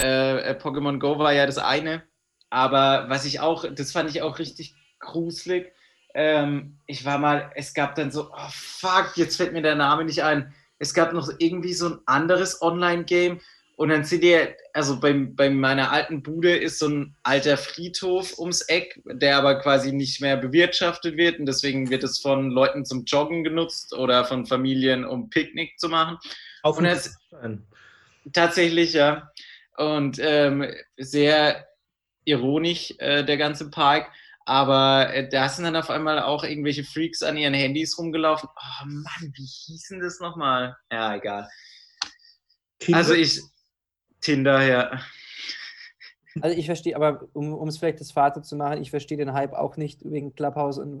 äh, äh, Pokémon Go war ja das eine. Aber was ich auch, das fand ich auch richtig gruselig. Ähm, ich war mal, es gab dann so, oh fuck, jetzt fällt mir der Name nicht ein. Es gab noch irgendwie so ein anderes Online-Game. Und dann seht ihr, also bei, bei meiner alten Bude ist so ein alter Friedhof ums Eck, der aber quasi nicht mehr bewirtschaftet wird. Und deswegen wird es von Leuten zum Joggen genutzt oder von Familien, um Picknick zu machen. Auf Und Grundstein. Tatsächlich, ja. Und ähm, sehr ironisch, äh, der ganze Park. Aber äh, da sind dann auf einmal auch irgendwelche Freaks an ihren Handys rumgelaufen. Oh Mann, wie hießen das nochmal? Ja, egal. Kinder- Also ich, Tinder, ja. Also ich verstehe, aber um, es vielleicht das Fazit zu machen, ich verstehe den Hype auch nicht wegen Clubhouse und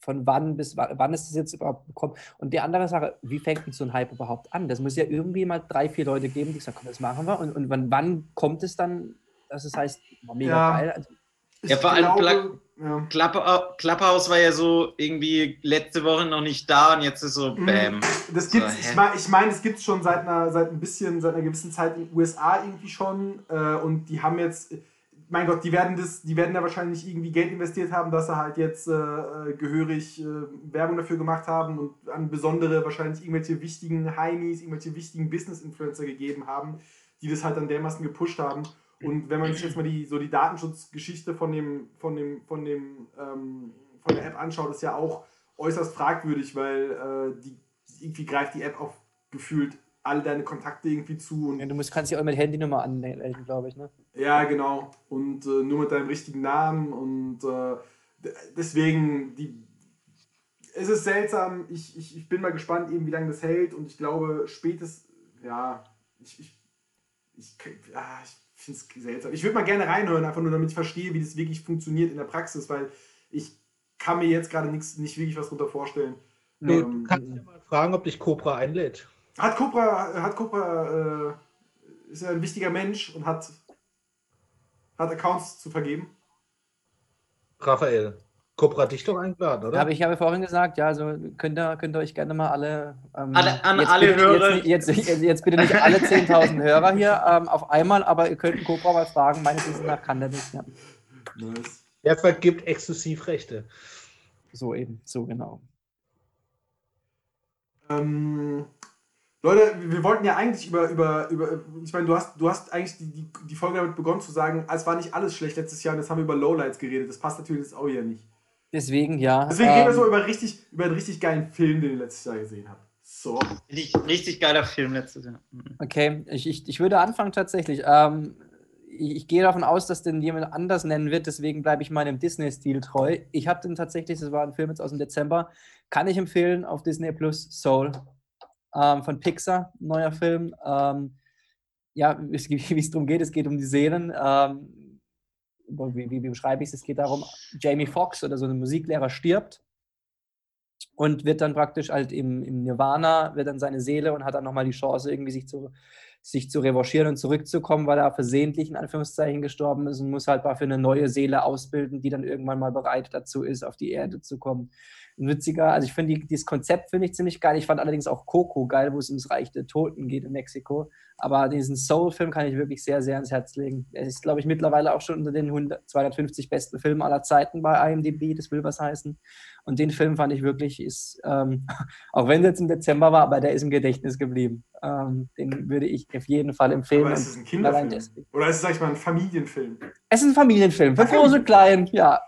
von wann bis wann, wann ist das jetzt überhaupt gekommen. Und die andere Sache, wie fängt denn so ein Hype überhaupt an? Das muss ja irgendwie mal drei, vier Leute geben, die sagen, komm, das machen wir. Und, und wann, wann kommt es dann, dass es heißt, mega Ja. geil. Also, Ja, vor allem glaube, ja. Club, Clubhouse war ja so irgendwie letzte Woche noch nicht da und jetzt ist so, Mhm. bam. Das gibt's, So, ich meine, ich mein, es gibt schon seit einer, seit ein bisschen, seit einer gewissen Zeit in den USA irgendwie schon. Äh, und die haben jetzt, mein Gott, die werden das, die werden da wahrscheinlich irgendwie Geld investiert haben, dass sie halt jetzt äh, äh, gehörig äh, Werbung dafür gemacht haben und an besondere, wahrscheinlich irgendwelche wichtigen Heinis, irgendwelche wichtigen Business-Influencer gegeben haben, die das halt dann dermaßen gepusht haben. Und wenn man sich jetzt mal die, so die Datenschutzgeschichte von dem, von dem, von dem, ähm, von der App anschaut, ist ja auch äußerst fragwürdig, weil äh, die, irgendwie greift die App auf gefühlt alle deine Kontakte irgendwie zu und du musst, kannst dich auch mit Handynummer anmelden, glaube ich. Ne? ja, genau. Und äh, nur mit deinem richtigen Namen und äh, deswegen, die, es ist seltsam. Ich, ich, ich bin mal gespannt, eben, wie lange das hält und ich glaube, spätestens, ja, ich, ich, ich, ja, ich finde es seltsam. Ich würde mal gerne reinhören, einfach nur damit ich verstehe, wie das wirklich funktioniert in der Praxis, weil ich kann mir jetzt gerade nichts, nicht wirklich was darunter vorstellen. Du, Ähm, du kannst ja mal fragen, ob dich Cobra einlädt. Hat Cobra, hat Cobra äh, ist ja ein wichtiger Mensch und hat, hat Accounts zu vergeben. Raphael, Cobra hat dich doch eingeladen, oder? Aber ich habe vorhin gesagt, ja, also könnt ihr, könnt ihr euch gerne mal alle. Ähm, Alle- an jetzt alle bitte, Hörer. Jetzt, jetzt, jetzt, jetzt bitte nicht alle 10.000 Hörer hier ähm, auf einmal, aber ihr könnt einen Cobra mal fragen. Meines Wissens nach kann der nicht. Ja. Nice. Der vergibt Exklusivrechte. So eben, so genau. Ähm, Leute, wir wollten ja eigentlich über, über, über ich meine, du hast, du hast eigentlich die, die, die Folge damit begonnen zu sagen, es war nicht alles schlecht letztes Jahr und jetzt haben wir über Lowlights geredet. Das passt natürlich jetzt auch hier nicht. Deswegen ja. Deswegen reden wir ähm, so über, richtig, über einen richtig geilen Film, den ihr letztes Jahr gesehen habt. So. Richtig, richtig geiler Film letztes Jahr. Mhm. Okay, ich, ich, ich würde anfangen tatsächlich. Ähm, ich, ich gehe davon aus, dass den jemand anders nennen wird, deswegen bleibe ich meinem Disney-Stil treu. Ich habe den tatsächlich, das war ein Film jetzt aus dem Dezember, kann ich empfehlen auf Disney Plus Soul ähm, von Pixar, neuer Film. Ähm, ja, wie es- wie es darum geht, es geht um die Seelen. Wie, wie, wie beschreibe ich es? Es geht darum, Jamie Foxx oder so ein Musiklehrer stirbt und wird dann praktisch halt im, im Nirvana, wird dann seine Seele und hat dann nochmal die Chance, irgendwie sich zu, sich zu revanchieren und zurückzukommen, weil er versehentlich in Anführungszeichen gestorben ist und muss halt dafür eine neue Seele ausbilden, die dann irgendwann mal bereit dazu ist, auf die Erde zu kommen. Ein witziger, also ich finde die, dieses Konzept finde ich ziemlich geil. Ich fand allerdings auch Coco geil, wo es ums Reich der Toten geht in Mexiko. Aber diesen Soul-Film kann ich wirklich sehr, sehr ans Herz legen. Er ist, glaube ich, mittlerweile auch schon unter den 100, 250 besten Filmen aller Zeiten bei IMDb. Das will was heißen. Und den Film fand ich wirklich, ist, ähm, auch wenn es jetzt im Dezember war, aber der ist im Gedächtnis geblieben. Ähm, den würde ich auf jeden Fall empfehlen. Aber ist es ein Kinderfilm? Oder ist es, sag ich mal, ein Familienfilm? Es ist ein Familienfilm, für groß und klein, ja.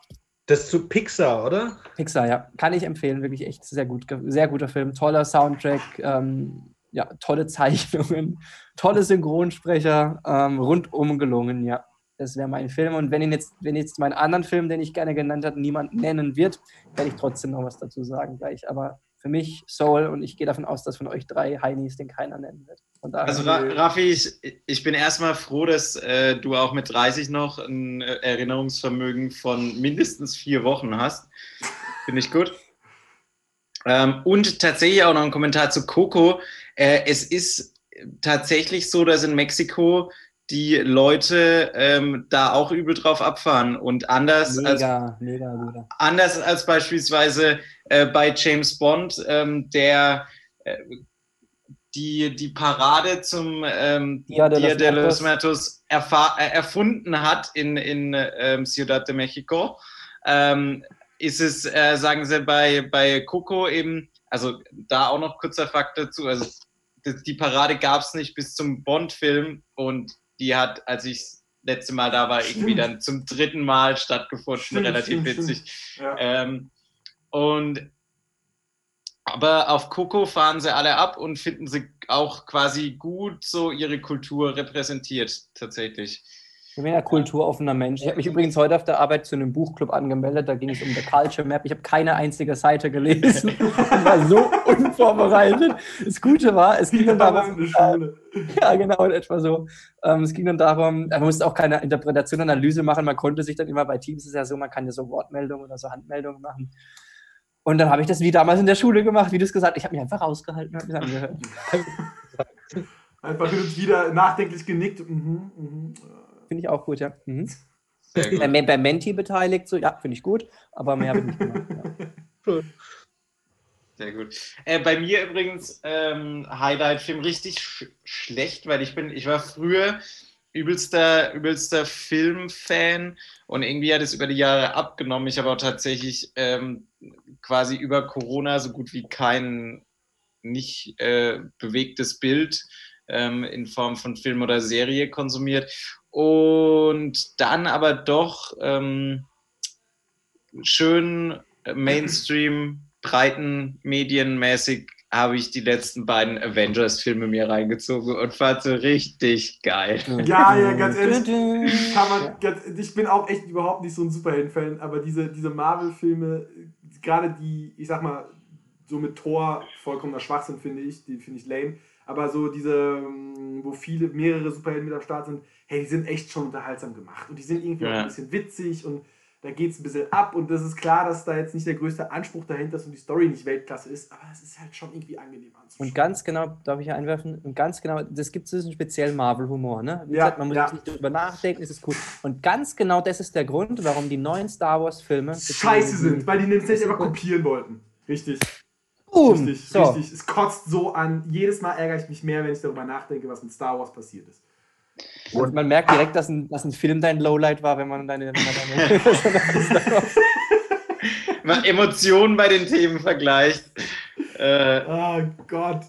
Das ist zu Pixar, oder? Pixar, ja. Kann ich empfehlen, wirklich echt sehr gut, sehr guter Film. Toller Soundtrack, ähm, ja, tolle Zeichnungen, tolle Synchronsprecher, ähm, rundum gelungen, ja. Das wäre mein Film. Und wenn ihn jetzt, wenn jetzt meinen anderen Film, den ich gerne genannt habe, niemand nennen wird, werde ich trotzdem noch was dazu sagen gleich. Aber für mich Soul und ich gehe davon aus, dass von euch drei Heinis den keiner nennen wird. Also Ra Raffi, ich, ich bin erstmal froh, dass äh, du auch mit 30 noch ein äh, Erinnerungsvermögen von mindestens vier Wochen hast. Finde ich gut. Ähm, und tatsächlich auch noch ein Kommentar zu Coco. Äh, es ist tatsächlich so, dass in Mexiko die Leute ähm, da auch übel drauf abfahren und anders als mega, mega, mega. anders als beispielsweise äh, bei James Bond, ähm, der äh, die, die Parade zum ähm, Dia de Dia los de los Muertos. Muertos äh, erfunden hat in, in ähm, Ciudad de Mexico, ähm, ist es, äh, sagen sie, bei, bei Coco eben, also da auch noch kurzer Fakt dazu, also die Parade gab es nicht bis zum Bond-Film und die hat, als ich das letzte Mal da war, irgendwie Stimmt. dann zum dritten Mal stattgefunden, Stimmt, relativ stimmt, witzig. Ja. Ähm, und aber auf Coco fahren sie alle ab und finden sie auch quasi gut so ihre Kultur repräsentiert, tatsächlich. Ich bin ein kulturoffener Mensch. Ich habe mich übrigens heute auf der Arbeit zu einem Buchclub angemeldet. Da ging es um The Culture Map. Ich habe keine einzige Seite gelesen. Ich war so unvorbereitet. Das Gute war, es ging dann darum, Schule. ja genau, in etwa so. Ähm, es ging dann darum, man musste auch keine Interpretation, Analyse machen. Man konnte sich dann immer bei Teams ist ja so, man kann ja so Wortmeldungen oder so Handmeldungen machen. Und dann habe ich das wie damals in der Schule gemacht, wie du es gesagt hast. Ich habe mich einfach rausgehalten und habe angehört. Einfach wieder nachdenklich genickt. Mhm, mhm. Finde ich auch gut, ja. Mhm. Sehr gut. Bei, bei Menti beteiligt, so, ja, finde ich gut, aber mehr habe ich nicht gemacht. Ja. Sehr gut. Äh, bei mir übrigens ähm, Highlight-Film richtig sch schlecht, weil ich bin, ich war früher übelster, übelster Filmfan und irgendwie hat es über die Jahre abgenommen. Ich habe auch tatsächlich ähm, quasi über Corona so gut wie kein nicht äh, bewegtes Bild ähm, in Form von Film oder Serie konsumiert. Und dann aber doch ähm, schön Mainstream, breiten medienmäßig habe ich die letzten beiden Avengers-Filme mir reingezogen und fand sie richtig geil. Ja, ja, ganz ehrlich. ehrlich. Kann man, ganz, ich bin auch echt überhaupt nicht so ein Superhelden-Fan, aber diese, diese Marvel-Filme, gerade die, ich sag mal, so mit Thor vollkommener Schwachsinn, finde ich, die finde ich lame. Aber so diese, ähm, wo viele, mehrere Superhelden mit am Start sind, hey, die sind echt schon unterhaltsam gemacht. Und die sind irgendwie auch Ja. ein bisschen witzig und da geht es ein bisschen ab. Und das ist klar, dass da jetzt nicht der größte Anspruch dahinter ist und die Story nicht Weltklasse ist, aber es ist halt schon irgendwie angenehm anzuschauen. Und ganz genau, darf ich hier einwerfen, und ganz genau, das gibt es diesen speziellen Marvel-Humor, ne? Wie Ja, gesagt, man muss ja. nicht drüber nachdenken, es ist cool. Und ganz genau das ist der Grund, warum die neuen Star Wars-Filme scheiße sind, weil die nämlich nicht einfach kopieren wollten. Richtig. Boom! Richtig, so. richtig. Es kotzt so an. Jedes Mal ärgere ich mich mehr, wenn ich darüber nachdenke, was mit Star Wars passiert ist. Und man merkt direkt, dass ein, dass ein Film dein Lowlight war, wenn man deine. Wenn man deine Mal Emotionen bei den Themen vergleicht. Äh, Oh Gott.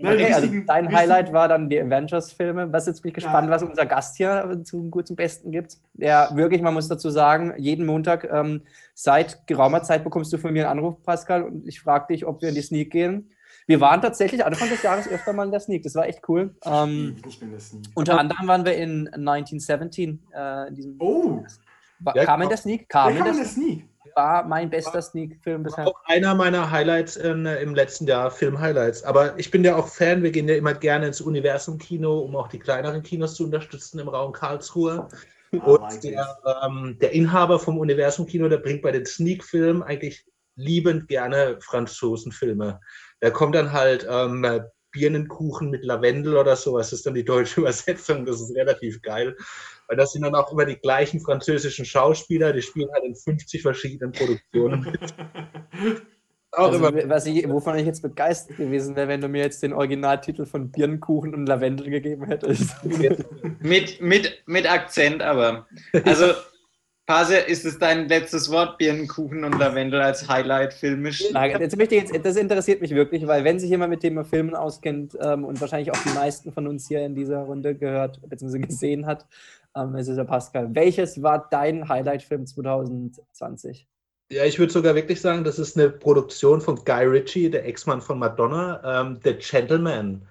Nein, okay, also dein Highlight war dann die Avengers-Filme. Was jetzt bin ich gespannt, Ja. was unser Gast hier zum, gut zum Besten gibt. Der wirklich, man muss dazu sagen, jeden Montag ähm, seit geraumer Zeit bekommst du von mir einen Anruf, Pascal, und ich frage dich, ob wir in die Sneak gehen. Wir waren tatsächlich Anfang des Jahres öfter mal in der Sneak. Das war echt cool. Ähm, Ich bin das nie. unter anderem waren wir in 1917. Äh, in diesem, Oh, war, Ja, kam in der Sneak, der kam in kam der in der Sneak. Sneak. War mein bester Sneak-Film bisher. Auch einer meiner Highlights in, äh, im letzten Jahr, Film-Highlights. Aber ich bin ja auch Fan, wir gehen ja immer gerne ins Universum-Kino, um auch die kleineren Kinos zu unterstützen im Raum Karlsruhe. I Und der, ähm, der Inhaber vom Universum-Kino, der bringt bei den Sneak-Filmen eigentlich liebend gerne Franzosenfilme. Da kommt dann halt ähm, Birnenkuchen mit Lavendel oder sowas. Das ist dann die deutsche Übersetzung. Das ist relativ geil. Weil das sind dann auch immer die gleichen französischen Schauspieler. Die spielen halt in 50 verschiedenen Produktionen mit. Auch Also, immer was ich, wovon ich jetzt begeistert gewesen wäre, wenn du mir jetzt den Originaltitel von Birnenkuchen und Lavendel gegeben hättest. Mit, mit, mit Akzent aber. Also, Pase, ist es dein letztes Wort, Birnenkuchen und Lavendel als Highlight filmisch? Jetzt möchte ich jetzt, das interessiert mich wirklich, weil wenn sich jemand mit Thema Filmen auskennt ähm, und wahrscheinlich auch die meisten von uns hier in dieser Runde gehört bzw. gesehen hat, ähm, es ist der Pascal. Welches war dein Highlight-Film 2020? Ja, ich würde sogar wirklich sagen, das ist eine Produktion von Guy Ritchie, der Ex-Mann von Madonna, ähm, The Gentleman.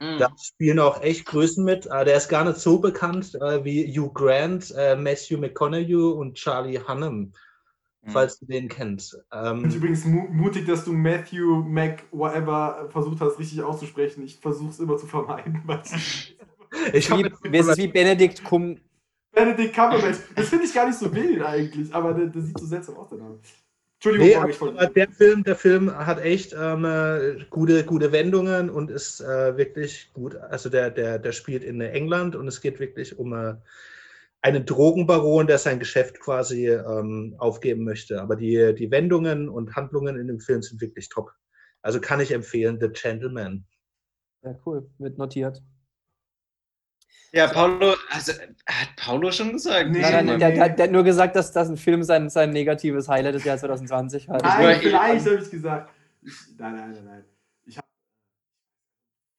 Mhm. Da spielen auch echt Größen mit. Äh, der ist gar nicht so bekannt äh, wie Hugh Grant, äh, Matthew McConaughey und Charlie Hunnam, falls du den kennst. Und Ähm, übrigens mu mutig, dass du Matthew Mac whatever versucht hast, richtig auszusprechen. Ich versuche es immer zu vermeiden. weil ich- ich Wie, ist wie Benedikt Cum. Benedict Cumberbatch. Das finde ich gar nicht so wild eigentlich, aber der, der sieht so seltsam aus, der Name. Entschuldigung, nee, ich aber wollte. der Film, der Film hat echt ähm, äh, gute, gute Wendungen und ist äh, wirklich gut. Also der, der, der spielt in England und es geht wirklich um äh, einen Drogenbaron, der sein Geschäft quasi ähm, aufgeben möchte. Aber die, die Wendungen und Handlungen in dem Film sind wirklich top. Also kann ich empfehlen, The Gentleman. Ja, cool, wird notiert. Ja, Paulo, also, hat Paulo schon gesagt? Nee, Nein, nein, der, der, der hat nur gesagt, dass das ein Film sein, sein negatives Highlight des Jahres 2020 hat. Nein, vielleicht habe ich gesagt. Ich, nein, nein, nein, nein. Ich habe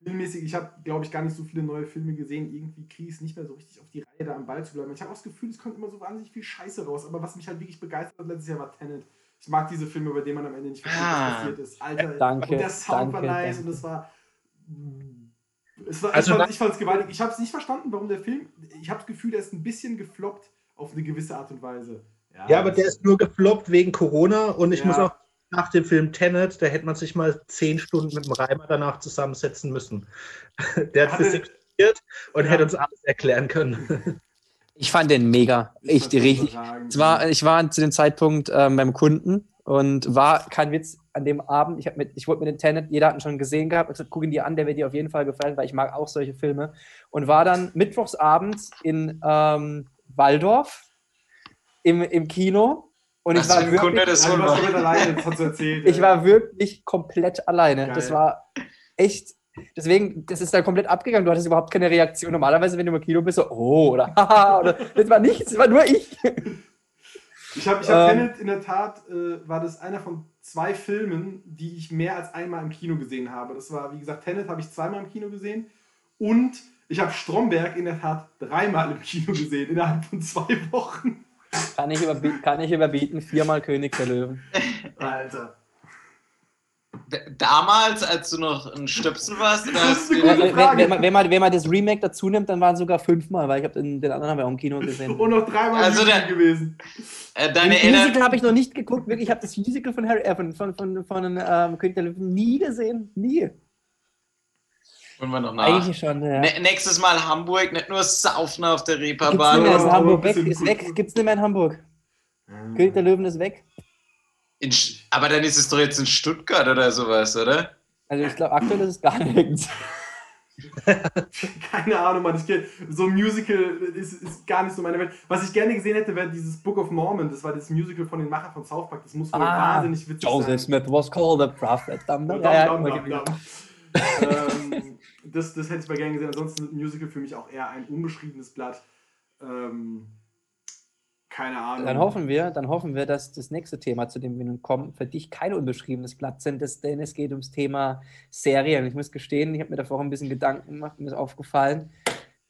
filmmäßig, ich habe, glaube ich, gar nicht so viele neue Filme gesehen. Irgendwie kriege ich es nicht mehr so richtig auf die Reihe, da am Ball zu bleiben. Ich habe auch das Gefühl, es kommt immer so wahnsinnig viel Scheiße raus. Aber was mich halt wirklich begeistert hat letztes Jahr war Tenet. Ich mag diese Filme, bei denen man am Ende nicht versteht, Ah. was passiert ist. Alter, Danke, und der Sound danke, war nice danke. und es war. Es war Also ich fand ich fand's gewaltig. Ich habe es nicht verstanden, warum der Film. Ich habe das Gefühl, der ist ein bisschen gefloppt auf eine gewisse Art und Weise. Ja, aber der ist nur gefloppt wegen Corona und ich Ja. muss auch nach dem Film Tenet, da hätte man sich mal zehn Stunden mit dem Reimer danach zusammensetzen müssen. Der hat studiert und Ja. hätte uns alles erklären können. Ich fand den mega. Ich, richtig. Es war, ich war zu dem Zeitpunkt ähm, beim Kunden und war, kein Witz, an dem Abend, ich, mit, ich wurde mit den Tenet, jeder hat ihn schon gesehen gehabt, ich gesagt, guck ihn dir an, der wird dir auf jeden Fall gefallen, weil ich mag auch solche Filme. Und war dann mittwochsabends in ähm, Waldorf im, im Kino und ich war, wirklich, komplett alleine, erzählt. ich war wirklich komplett alleine. Geil. Das war echt, deswegen, das ist dann komplett abgegangen, du hattest überhaupt keine Reaktion. Normalerweise, wenn du im Kino bist, so, oh, oder haha, oder, das war nichts, das war nur ich. Ich habe ich hab Ähm, Tenet in der Tat, äh, war das einer von zwei Filmen, die ich mehr als einmal im Kino gesehen habe. Das war, wie gesagt, Tenet habe ich zweimal im Kino gesehen und ich habe Stromberg in der Tat dreimal im Kino gesehen, innerhalb von zwei Wochen. Kann ich, überbieten, kann ich überbieten, viermal König der Löwen. Alter. Damals, als du noch ein Stöpsel warst, oder Das hast ist eine du, gute Wenn, Frage. wenn, man, wenn, man, wenn man das Remake dazu nimmt, dann waren es sogar fünfmal, weil ich habe den, den anderen haben wir auch im Kino gesehen. Und noch dreimal Also der- gewesen. äh, Den deine Musical Eltern, habe ich noch nicht geguckt, wirklich. Ich habe das Musical von Harry, äh, von, von, von, von ähm, König der Löwen nie gesehen. Nie. holen wir noch nach. Eigentlich schon, ja. Ne- nächstes Mal Hamburg, nicht nur saufen auf der Gibt's nicht Reeperbahn. mehr, ist Hamburg weg, ist weg, gibt's nicht mehr in Hamburg. König der Löwen ist weg. In, aber dann ist es doch jetzt in Stuttgart oder sowas, oder? Also ich glaube, aktuell ist es gar nichts. Keine Ahnung, Mann. Ich, so ein Musical ist, ist gar nicht so meine Welt. Was ich gerne gesehen hätte, wäre dieses Book of Mormon. Das war das Musical von den Machern von South Park. Das muss wohl Ah, wahnsinnig witzig Joseph sein. Smith was called a prophet. Dum, dum. Dam. ähm, das, das hätte ich mal gerne gesehen. Ansonsten ist Musical für mich auch eher ein unbeschriebenes Blatt. Ähm, keine Ahnung. Dann hoffen wir, dann hoffen wir, dass das nächste Thema, zu dem wir nun kommen, für dich kein unbeschriebenes Blatt sind, denn es geht ums Thema Serien. Ich muss gestehen, ich habe mir davor ein bisschen Gedanken gemacht, mir ist aufgefallen,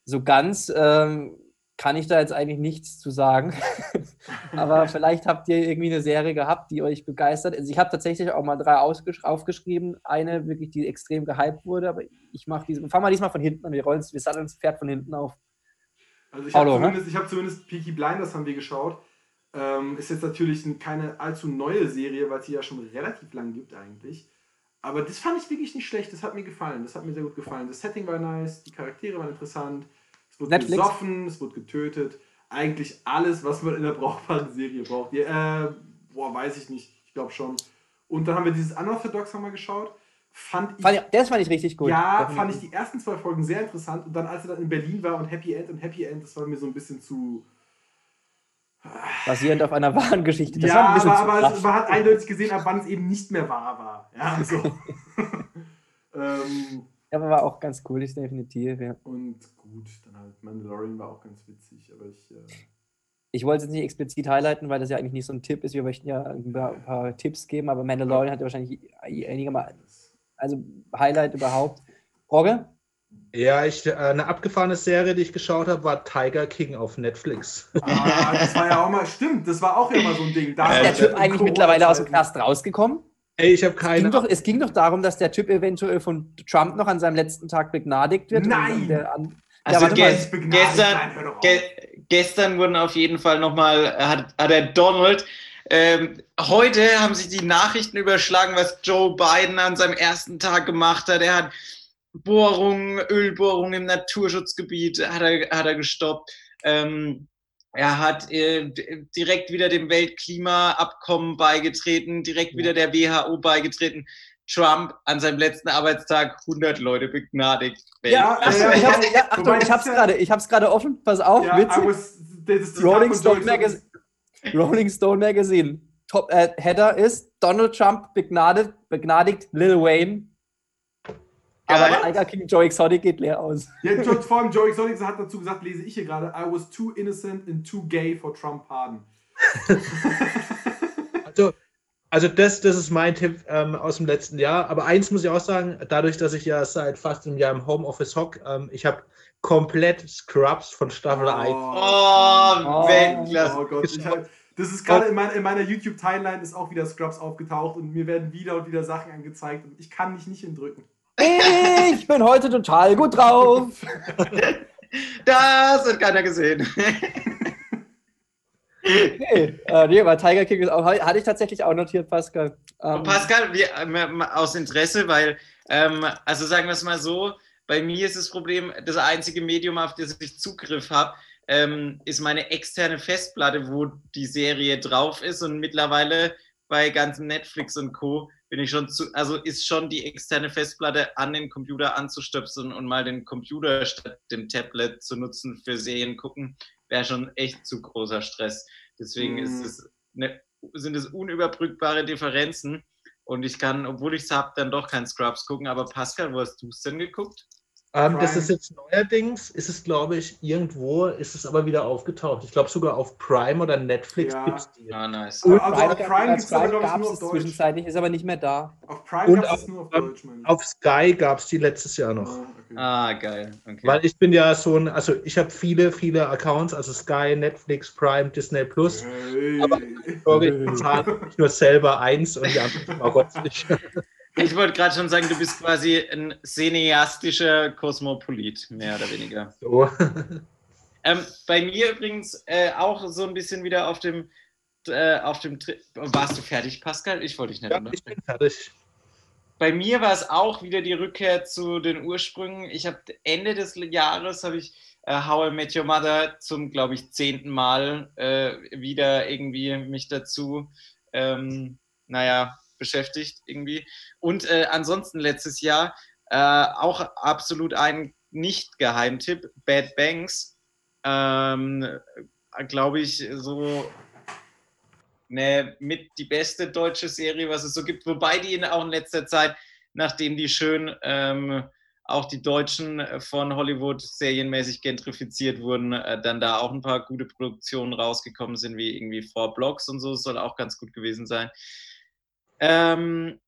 so ganz ähm, kann ich da jetzt eigentlich nichts zu sagen. Aber vielleicht habt ihr irgendwie eine Serie gehabt, die euch begeistert. Also ich habe tatsächlich auch mal drei aufgeschrieben. Eine wirklich, die extrem gehypt wurde, aber ich mache diese. Fangen wir diesmal von hinten an. Wir rollen wir satteln das Pferd von hinten auf. Also ich habe ne? zumindest, ich hab zumindest Peaky Blinders haben wir geschaut. Ähm, ist jetzt natürlich ein- keine allzu neue Serie, weil es sie ja schon relativ lang gibt eigentlich. Aber das fand ich wirklich nicht schlecht. Das hat mir gefallen. Das hat mir sehr gut gefallen. Das Setting war nice, die Charaktere waren interessant. Es wurde Netflix? gesoffen, es wurde getötet. Eigentlich alles, was man in einer brauchbaren Serie braucht. Die, äh, boah, weiß ich nicht. Ich glaube schon. Und dann haben wir dieses Unorthodox haben wir geschaut. Fand ich, Fand ich, das fand ich richtig gut. ja, Definitiv. fand ich die ersten zwei Folgen sehr interessant. Und dann, als er dann in Berlin war und Happy End und Happy End, das war mir so ein bisschen zu. Basierend auf einer wahren Geschichte. Das ja, war ein bisschen aber, zu aber es, man hat eindeutig gesehen, ab wann es eben nicht mehr wahr war. Ja, so. ähm, aber war auch ganz cool, ist definitiv. Ja. und gut, dann halt Mandalorian war auch ganz witzig, aber ich. Äh, Ich wollte es jetzt nicht explizit highlighten, weil das ja eigentlich nicht so ein Tipp ist. Wir möchten ja ein paar, ein paar Tipps geben, aber Mandalorian hat ja wahrscheinlich einigermaßen, also Highlight überhaupt. Rogge? Ja, ich, äh, eine abgefahrene Serie, die ich geschaut habe, war Tiger King auf Netflix. ah, das war ja auch mal, stimmt, das war auch ja mal so ein Ding. Da Ist der Typ eigentlich mittlerweile aus dem Knast rausgekommen? Ey, ich habe Es keine ging, doch, es ging doch darum, dass der Typ eventuell von Trump noch an seinem letzten Tag begnadigt wird. Nein! Und der an, Also mal. gest- begnadigt, gestern, nein, ge gestern wurden auf jeden Fall nochmal, hat, hat der Donald, ähm, heute haben sich die Nachrichten überschlagen, was Joe Biden an seinem ersten Tag gemacht hat. Er hat Bohrungen, Ölbohrungen im Naturschutzgebiet hat er, hat er gestoppt. Ähm, er hat äh, direkt wieder dem Weltklimaabkommen beigetreten, direkt wieder der WHO beigetreten. Trump an seinem letzten Arbeitstag 100 Leute begnadigt. ja, Ja, ich hab's, ja, Achtung, Wobei ich das hab's ja- gerade, ich hab's gerade offen. Pass auf, Ja, witzig. was, das ist die Rolling Joyce Magazine, Rolling Stone Magazine. Top äh, Header ist Donald Trump begnadigt, begnadigt Lil Wayne. Aber Geil. Tiger King Joe Exotic geht leer aus. Ja, vor allem Joe Exotic hat dazu gesagt, lese ich hier gerade, I was too innocent and too gay for Trump pardon. Also, also das, das ist mein Tipp ähm, aus dem letzten Jahr. Aber eins muss ich auch sagen, dadurch, dass ich ja seit fast einem Jahr im Homeoffice hock, ähm, ich habe komplett Scrubs von Staffel 1. Oh, Oh. Weltklasse. Oh Gott, ich hab, das ist gerade in, mein, in meiner YouTube-Timeline ist auch wieder Scrubs aufgetaucht und mir werden wieder und wieder Sachen angezeigt und ich kann mich nicht hindrücken. Ich bin heute total gut drauf. Das hat keiner gesehen. Okay. Äh, nee, aber Tiger King ist auch, hatte ich tatsächlich auch notiert, Pascal. Ähm, Pascal, wir, ähm, aus Interesse, weil, ähm, also sagen wir es mal so, bei mir ist das Problem, das einzige Medium, auf das ich Zugriff habe, ähm, ist meine externe Festplatte, wo die Serie drauf ist und mittlerweile bei ganzen Netflix und Co. bin ich schon zu, also ist schon die externe Festplatte an den Computer anzustöpseln und mal den Computer statt dem Tablet zu nutzen für Serien gucken, wäre schon echt zu großer Stress. Deswegen Mhm. ist es eine, sind es unüberbrückbare Differenzen. Und ich kann, obwohl ich es habe, dann doch kein Scrubs gucken. Aber Pascal, wo hast du es denn geguckt? Ähm, das ist jetzt neuerdings, ist es glaube ich irgendwo, ist es aber wieder aufgetaucht. Ich glaube sogar auf Prime oder Netflix Ja. gibt es die. Ah, nice. Also Prime auf gab- Prime gab's nur auf es Deutsch. zwischenzeitlich, ist aber nicht mehr da. Auf Prime Und gab es nur auf Deutsch, Mann. Auf Sky gab es die letztes Jahr noch. Ah, okay. Ah, geil. Okay. Weil ich bin ja so ein, also ich habe viele, viele Accounts, also Sky, Netflix, Prime, Disney Plus. Hey. Aber- Sorry, ich bezahle nicht nur selber eins und die anderen mal nicht. Ich wollte gerade schon sagen, du bist quasi ein cineastischer Kosmopolit, mehr oder weniger. So. Ähm, bei mir übrigens äh, auch so ein bisschen wieder auf dem, äh, auf dem Tri Warst du fertig, Pascal? Ich wollte dich nicht Ja, ich bin fertig. Bei mir war es auch wieder die Rückkehr zu den Ursprüngen. Ich habe Ende des Jahres habe ich äh, How I Met Your Mother zum, glaube ich, zehnten Mal äh, wieder irgendwie mich dazu, ähm, naja, beschäftigt irgendwie. Und äh, ansonsten letztes Jahr äh, auch absolut ein Nicht-Geheimtipp, Bad Banks. Ähm, glaube ich, so ne, mit die beste deutsche Serie, was es so gibt. Wobei die in, auch in letzter Zeit, nachdem die schön ähm, auch die Deutschen von Hollywood serienmäßig gentrifiziert wurden, äh, dann da auch ein paar gute Produktionen rausgekommen sind, wie irgendwie Four Blocks und so. Das soll auch ganz gut gewesen sein. Ähm,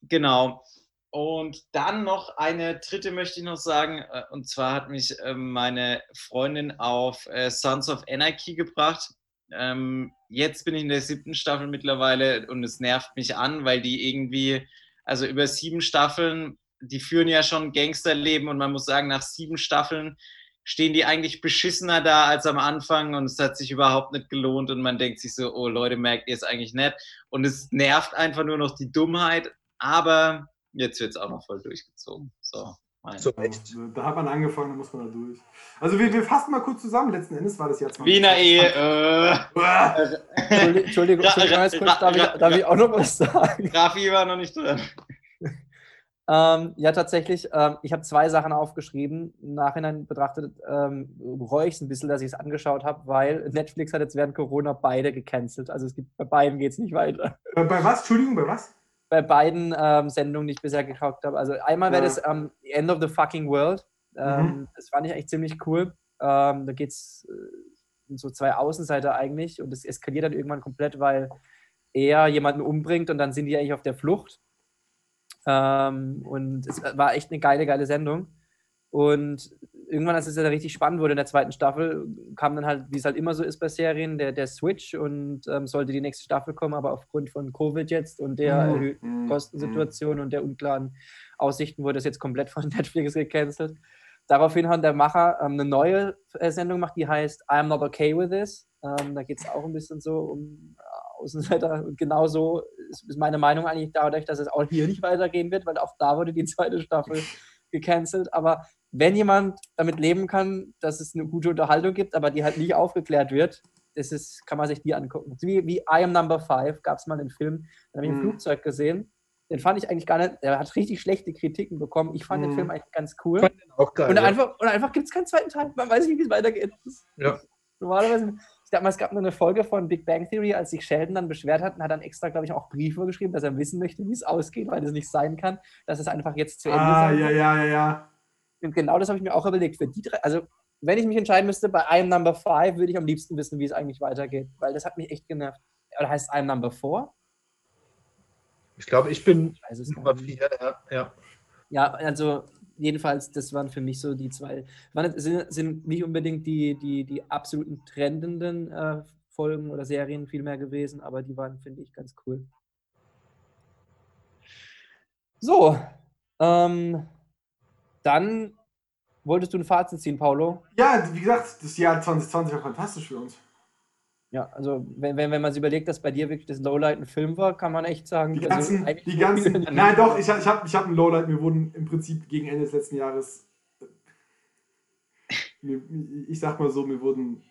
genau. Und dann noch eine dritte möchte ich noch sagen. äh, Und zwar hat mich äh, meine Freundin auf äh, Sons of Anarchy gebracht. Ähm, jetzt bin ich in der siebten Staffel mittlerweile und es nervt mich an, weil die irgendwie, also über sieben Staffeln, die führen ja schon Gangsterleben und man muss sagen, nach sieben Staffeln stehen die eigentlich beschissener da als am Anfang und es hat sich überhaupt nicht gelohnt und man denkt sich so, oh Leute, merkt ihr es eigentlich nicht? Und es nervt einfach nur noch die Dummheit, aber jetzt wird es auch noch voll durchgezogen. So, Mein- So echt. Da hat man angefangen, da muss man da durch. Also wir, wir fassen mal kurz zusammen. Letzten Endes war das Jahr 20. Wiener Ehe. Äh. Entschuldigung, Entschuldigung, darf, ich, darf ich auch noch was sagen? Rafi war noch nicht drin. Ähm, ja, tatsächlich. Ähm, ich habe zwei Sachen aufgeschrieben. Im Nachhinein betrachtet ähm, bereue ich es ein bisschen, dass ich es angeschaut habe, weil Netflix hat jetzt während Corona beide gecancelt. Also es gibt bei beiden geht es nicht weiter. Bei, bei was? Entschuldigung, bei was? Bei beiden ähm, Sendungen, die ich bisher geschaut habe. Also einmal wäre Ja. das ähm, The End of the Fucking World. Ähm, Mhm. Das fand ich echt ziemlich cool. Da geht es äh, so zwei Außenseiter eigentlich und es eskaliert dann irgendwann komplett, weil er jemanden umbringt und dann sind die eigentlich auf der Flucht. Ähm, und es war echt eine geile, geile Sendung. Und irgendwann, als es dann richtig spannend wurde in der zweiten Staffel, kam dann halt, wie es halt immer so ist bei Serien, der, der Switch und ähm, sollte die nächste Staffel kommen, aber aufgrund von Covid jetzt und der Mhm. erhöhten Mhm. Kostensituation und der unklaren Aussichten wurde das jetzt komplett von Netflix gecancelt. Daraufhin hat der Macher ähm, eine neue äh, Sendung gemacht, die heißt I'm Not Okay With This. Ähm, da geht es auch ein bisschen so um Außenseiter. Und genauso ist, ist meine Meinung eigentlich dadurch, dass es auch hier nicht weitergehen wird, weil auch da wurde die zweite Staffel gecancelt. Aber wenn jemand damit leben kann, dass es eine gute Unterhaltung gibt, aber die halt nicht aufgeklärt wird, das ist, kann man sich die angucken. Wie, wie I Am Number Five gab es mal einen Film, den habe ich im Mhm. Flugzeug gesehen. Den fand ich eigentlich gar nicht, der hat richtig schlechte Kritiken bekommen. Ich fand den Mhm. Film eigentlich ganz cool. Fand den auch geil. Und ja. einfach, und einfach gibt es keinen zweiten Teil. Man weiß nicht, wie es weitergeht. Ja. Normalerweise, mal, es gab nur eine Folge von Big Bang Theory, als sich Sheldon dann beschwert hat und hat dann extra, glaube ich, auch Briefe geschrieben, dass er wissen möchte, wie es ausgeht, weil es nicht sein kann, dass es einfach jetzt zu Ende Ah, sein ja, ja, ja, ja. Und genau das habe ich mir auch überlegt. Für die drei, also wenn ich mich entscheiden müsste, bei I'm Number Five würde ich am liebsten wissen, wie es eigentlich weitergeht, weil das hat mich echt genervt. Oder heißt es I'm Number Four? Ich glaube, ich bin Ich nicht. vier. Ja, ja. Ja, also jedenfalls, das waren für mich so die zwei. Waren, sind, sind nicht unbedingt die, die, die absoluten trendenden äh, Folgen oder Serien vielmehr gewesen, aber die waren, finde ich, ganz cool. So, ähm, dann wolltest du ein Fazit ziehen, Paulo? Ja, wie gesagt, das Jahr 2020 war fantastisch für uns. Ja, also wenn, wenn, wenn man sich überlegt, dass bei dir wirklich das Lowlight ein Film war, kann man echt sagen, Die also ganzen, eigentlich die ganzen, nein doch, ich, ich habe ich hab ein Lowlight, mir wurden im Prinzip gegen Ende des letzten Jahres, mir, ich sag mal so, mir wurden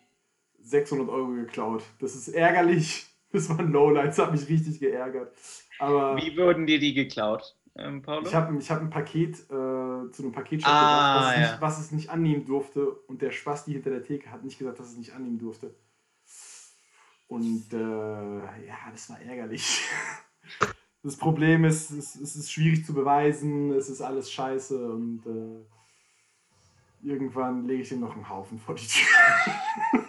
600 Euro geklaut. Das ist ärgerlich, das war ein Lowlight, das hat mich richtig geärgert. Aber Wie wurden dir die geklaut, ähm, Paulo? ich habe ich hab ein Paket äh, zu einem Paketshop Ah, gebracht, was, ja. was es nicht annehmen durfte und der Spasti hinter der Theke hat nicht gesagt, dass es nicht annehmen durfte. Und äh, ja, das war ärgerlich. Das Problem ist, es, es ist schwierig zu beweisen, es ist alles scheiße und äh, irgendwann lege ich ihm noch einen Haufen vor die Tür.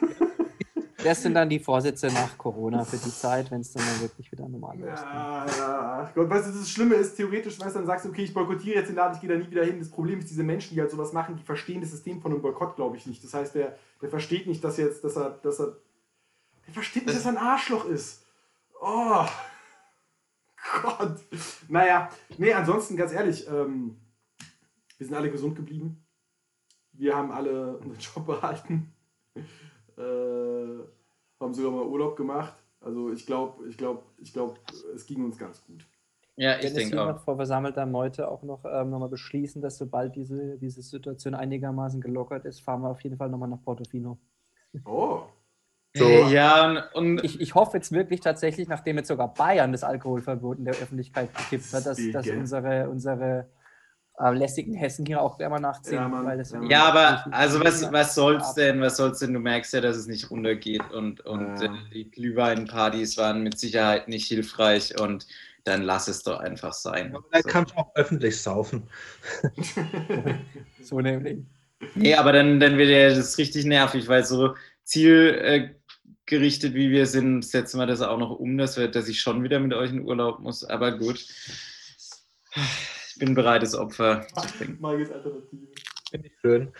Das sind dann die Vorsätze nach Corona für die Zeit, wenn es dann mal wirklich wieder normal losgeht. Ja, ja. Gott, weißt du, das Schlimme ist, theoretisch, weißt du, dann sagst du, okay, ich boykottiere jetzt den Laden, ich gehe da nie wieder hin. Das Problem ist, diese Menschen, die halt sowas machen, die verstehen das System von einem Boykott, glaube ich, nicht. Das heißt, der, der versteht nicht, dass jetzt, dass er, dass er, der versteht nicht, dass er ein Arschloch ist. Oh. Gott. Naja, nee, ansonsten, ganz ehrlich, ähm, wir sind alle gesund geblieben. Wir haben alle unseren Job behalten. Äh, haben sogar mal Urlaub gemacht. Also ich glaube, ich glaube, ich glaube, es ging uns ganz gut. ja, ich denke hier auch. noch vor versammelter Meute auch noch, ähm, noch mal beschließen, dass sobald diese, diese Situation einigermaßen gelockert ist, fahren wir auf jeden Fall nochmal nach Portofino. Oh. So. Ja, und, und Ich, ich hoffe jetzt wirklich tatsächlich, nachdem jetzt sogar Bayern das Alkoholverbot in der Öffentlichkeit gekippt hat, dass, dass unsere, unsere äh, lästigen Hessen hier auch einmal nachziehen. Ja, Mann. weil das Ja, Ja, aber also was, was soll's denn? Was soll's denn? Du merkst ja, dass es nicht runtergeht und, und Ja. äh, die Glühweinpartys waren mit Sicherheit nicht hilfreich und dann lass es doch einfach sein. Aber da So. kannst du auch öffentlich saufen. So nämlich. Nee, aber dann, dann wird ja das richtig nervig, weil so zielgerichtet wie wir sind, setzen wir das auch noch um, dass, wir, dass ich schon wieder mit euch in Urlaub muss. Aber gut. Ich bin bereit, das Opfer zu bringen. Margits Alternative. Finde ich schön.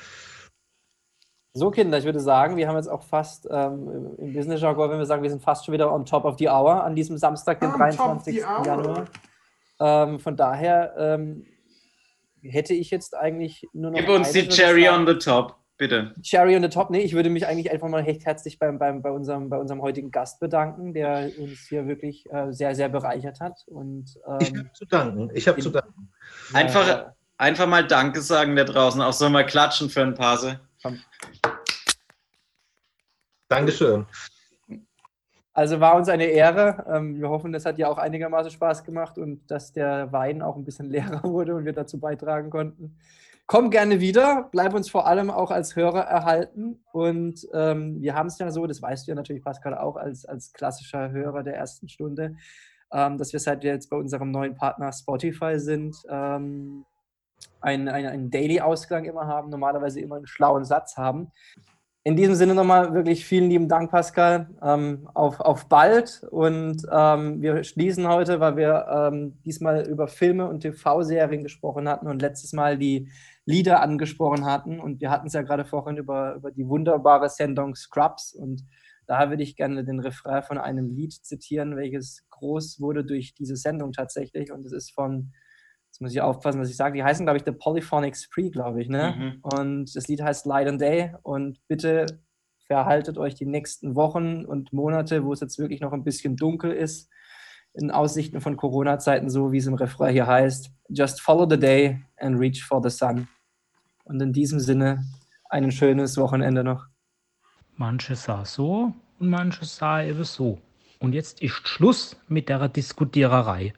So, Kinder, ich würde sagen, wir haben jetzt auch fast ähm, im Business-Jargon, wenn wir sagen, wir sind fast schon wieder on top of the hour an diesem Samstag, den On top of 23. the hour. Januar. Ähm, von daher ähm, hätte ich jetzt eigentlich nur noch. Gib uns die Cherry sagen. on the top, bitte. Cherry on the top. Nee, ich würde mich eigentlich einfach mal recht herzlich beim, beim, bei, unserem, bei unserem heutigen Gast bedanken, der uns hier wirklich äh, sehr, sehr bereichert hat. Und Ich ähm, habe zu danken. Ich habe zu danken. Einfach- äh, Einfach mal Danke sagen da draußen, auch so mal klatschen für ein Pase. Dankeschön. Also war uns eine Ehre. Ähm, wir hoffen, das hat ja auch einigermaßen Spaß gemacht und dass der Wein auch ein bisschen leerer wurde und wir dazu beitragen konnten. Komm gerne wieder, bleib uns vor allem auch als Hörer erhalten. Und ähm, wir haben es ja so, das weißt du ja natürlich, Pascal, auch als, als klassischer Hörer der ersten Stunde, ähm, dass wir seit wir jetzt bei unserem neuen Partner Spotify sind, ähm, einen, einen, Daily-Ausklang immer haben, normalerweise immer einen schlauen Satz haben. In diesem Sinne nochmal wirklich vielen lieben Dank, Pascal. Ähm, auf, auf bald. Und ähm, wir schließen heute, weil wir ähm, diesmal über Filme und TV-Serien gesprochen hatten und letztes Mal die Lieder angesprochen hatten. Und wir hatten es ja gerade vorhin über, über die wunderbare Sendung Scrubs. Und da würde ich gerne den Refrain von einem Lied zitieren, welches groß wurde durch diese Sendung tatsächlich. Und es ist von Jetzt muss ich aufpassen, was ich sage. Die heißen, glaube ich, The Polyphonic Spree, glaube ich. Ne? Mhm. Und das Lied heißt Light and Day. Und bitte verhaltet euch die nächsten Wochen und Monate, wo es jetzt wirklich noch ein bisschen dunkel ist, in Aussichten von Corona-Zeiten, so wie es im Refrain hier heißt. Just follow the day and reach for the sun. Und in diesem Sinne ein schönes Wochenende noch. Manche sah so und manche sah eben so. Und jetzt ist Schluss mit der Diskutiererei.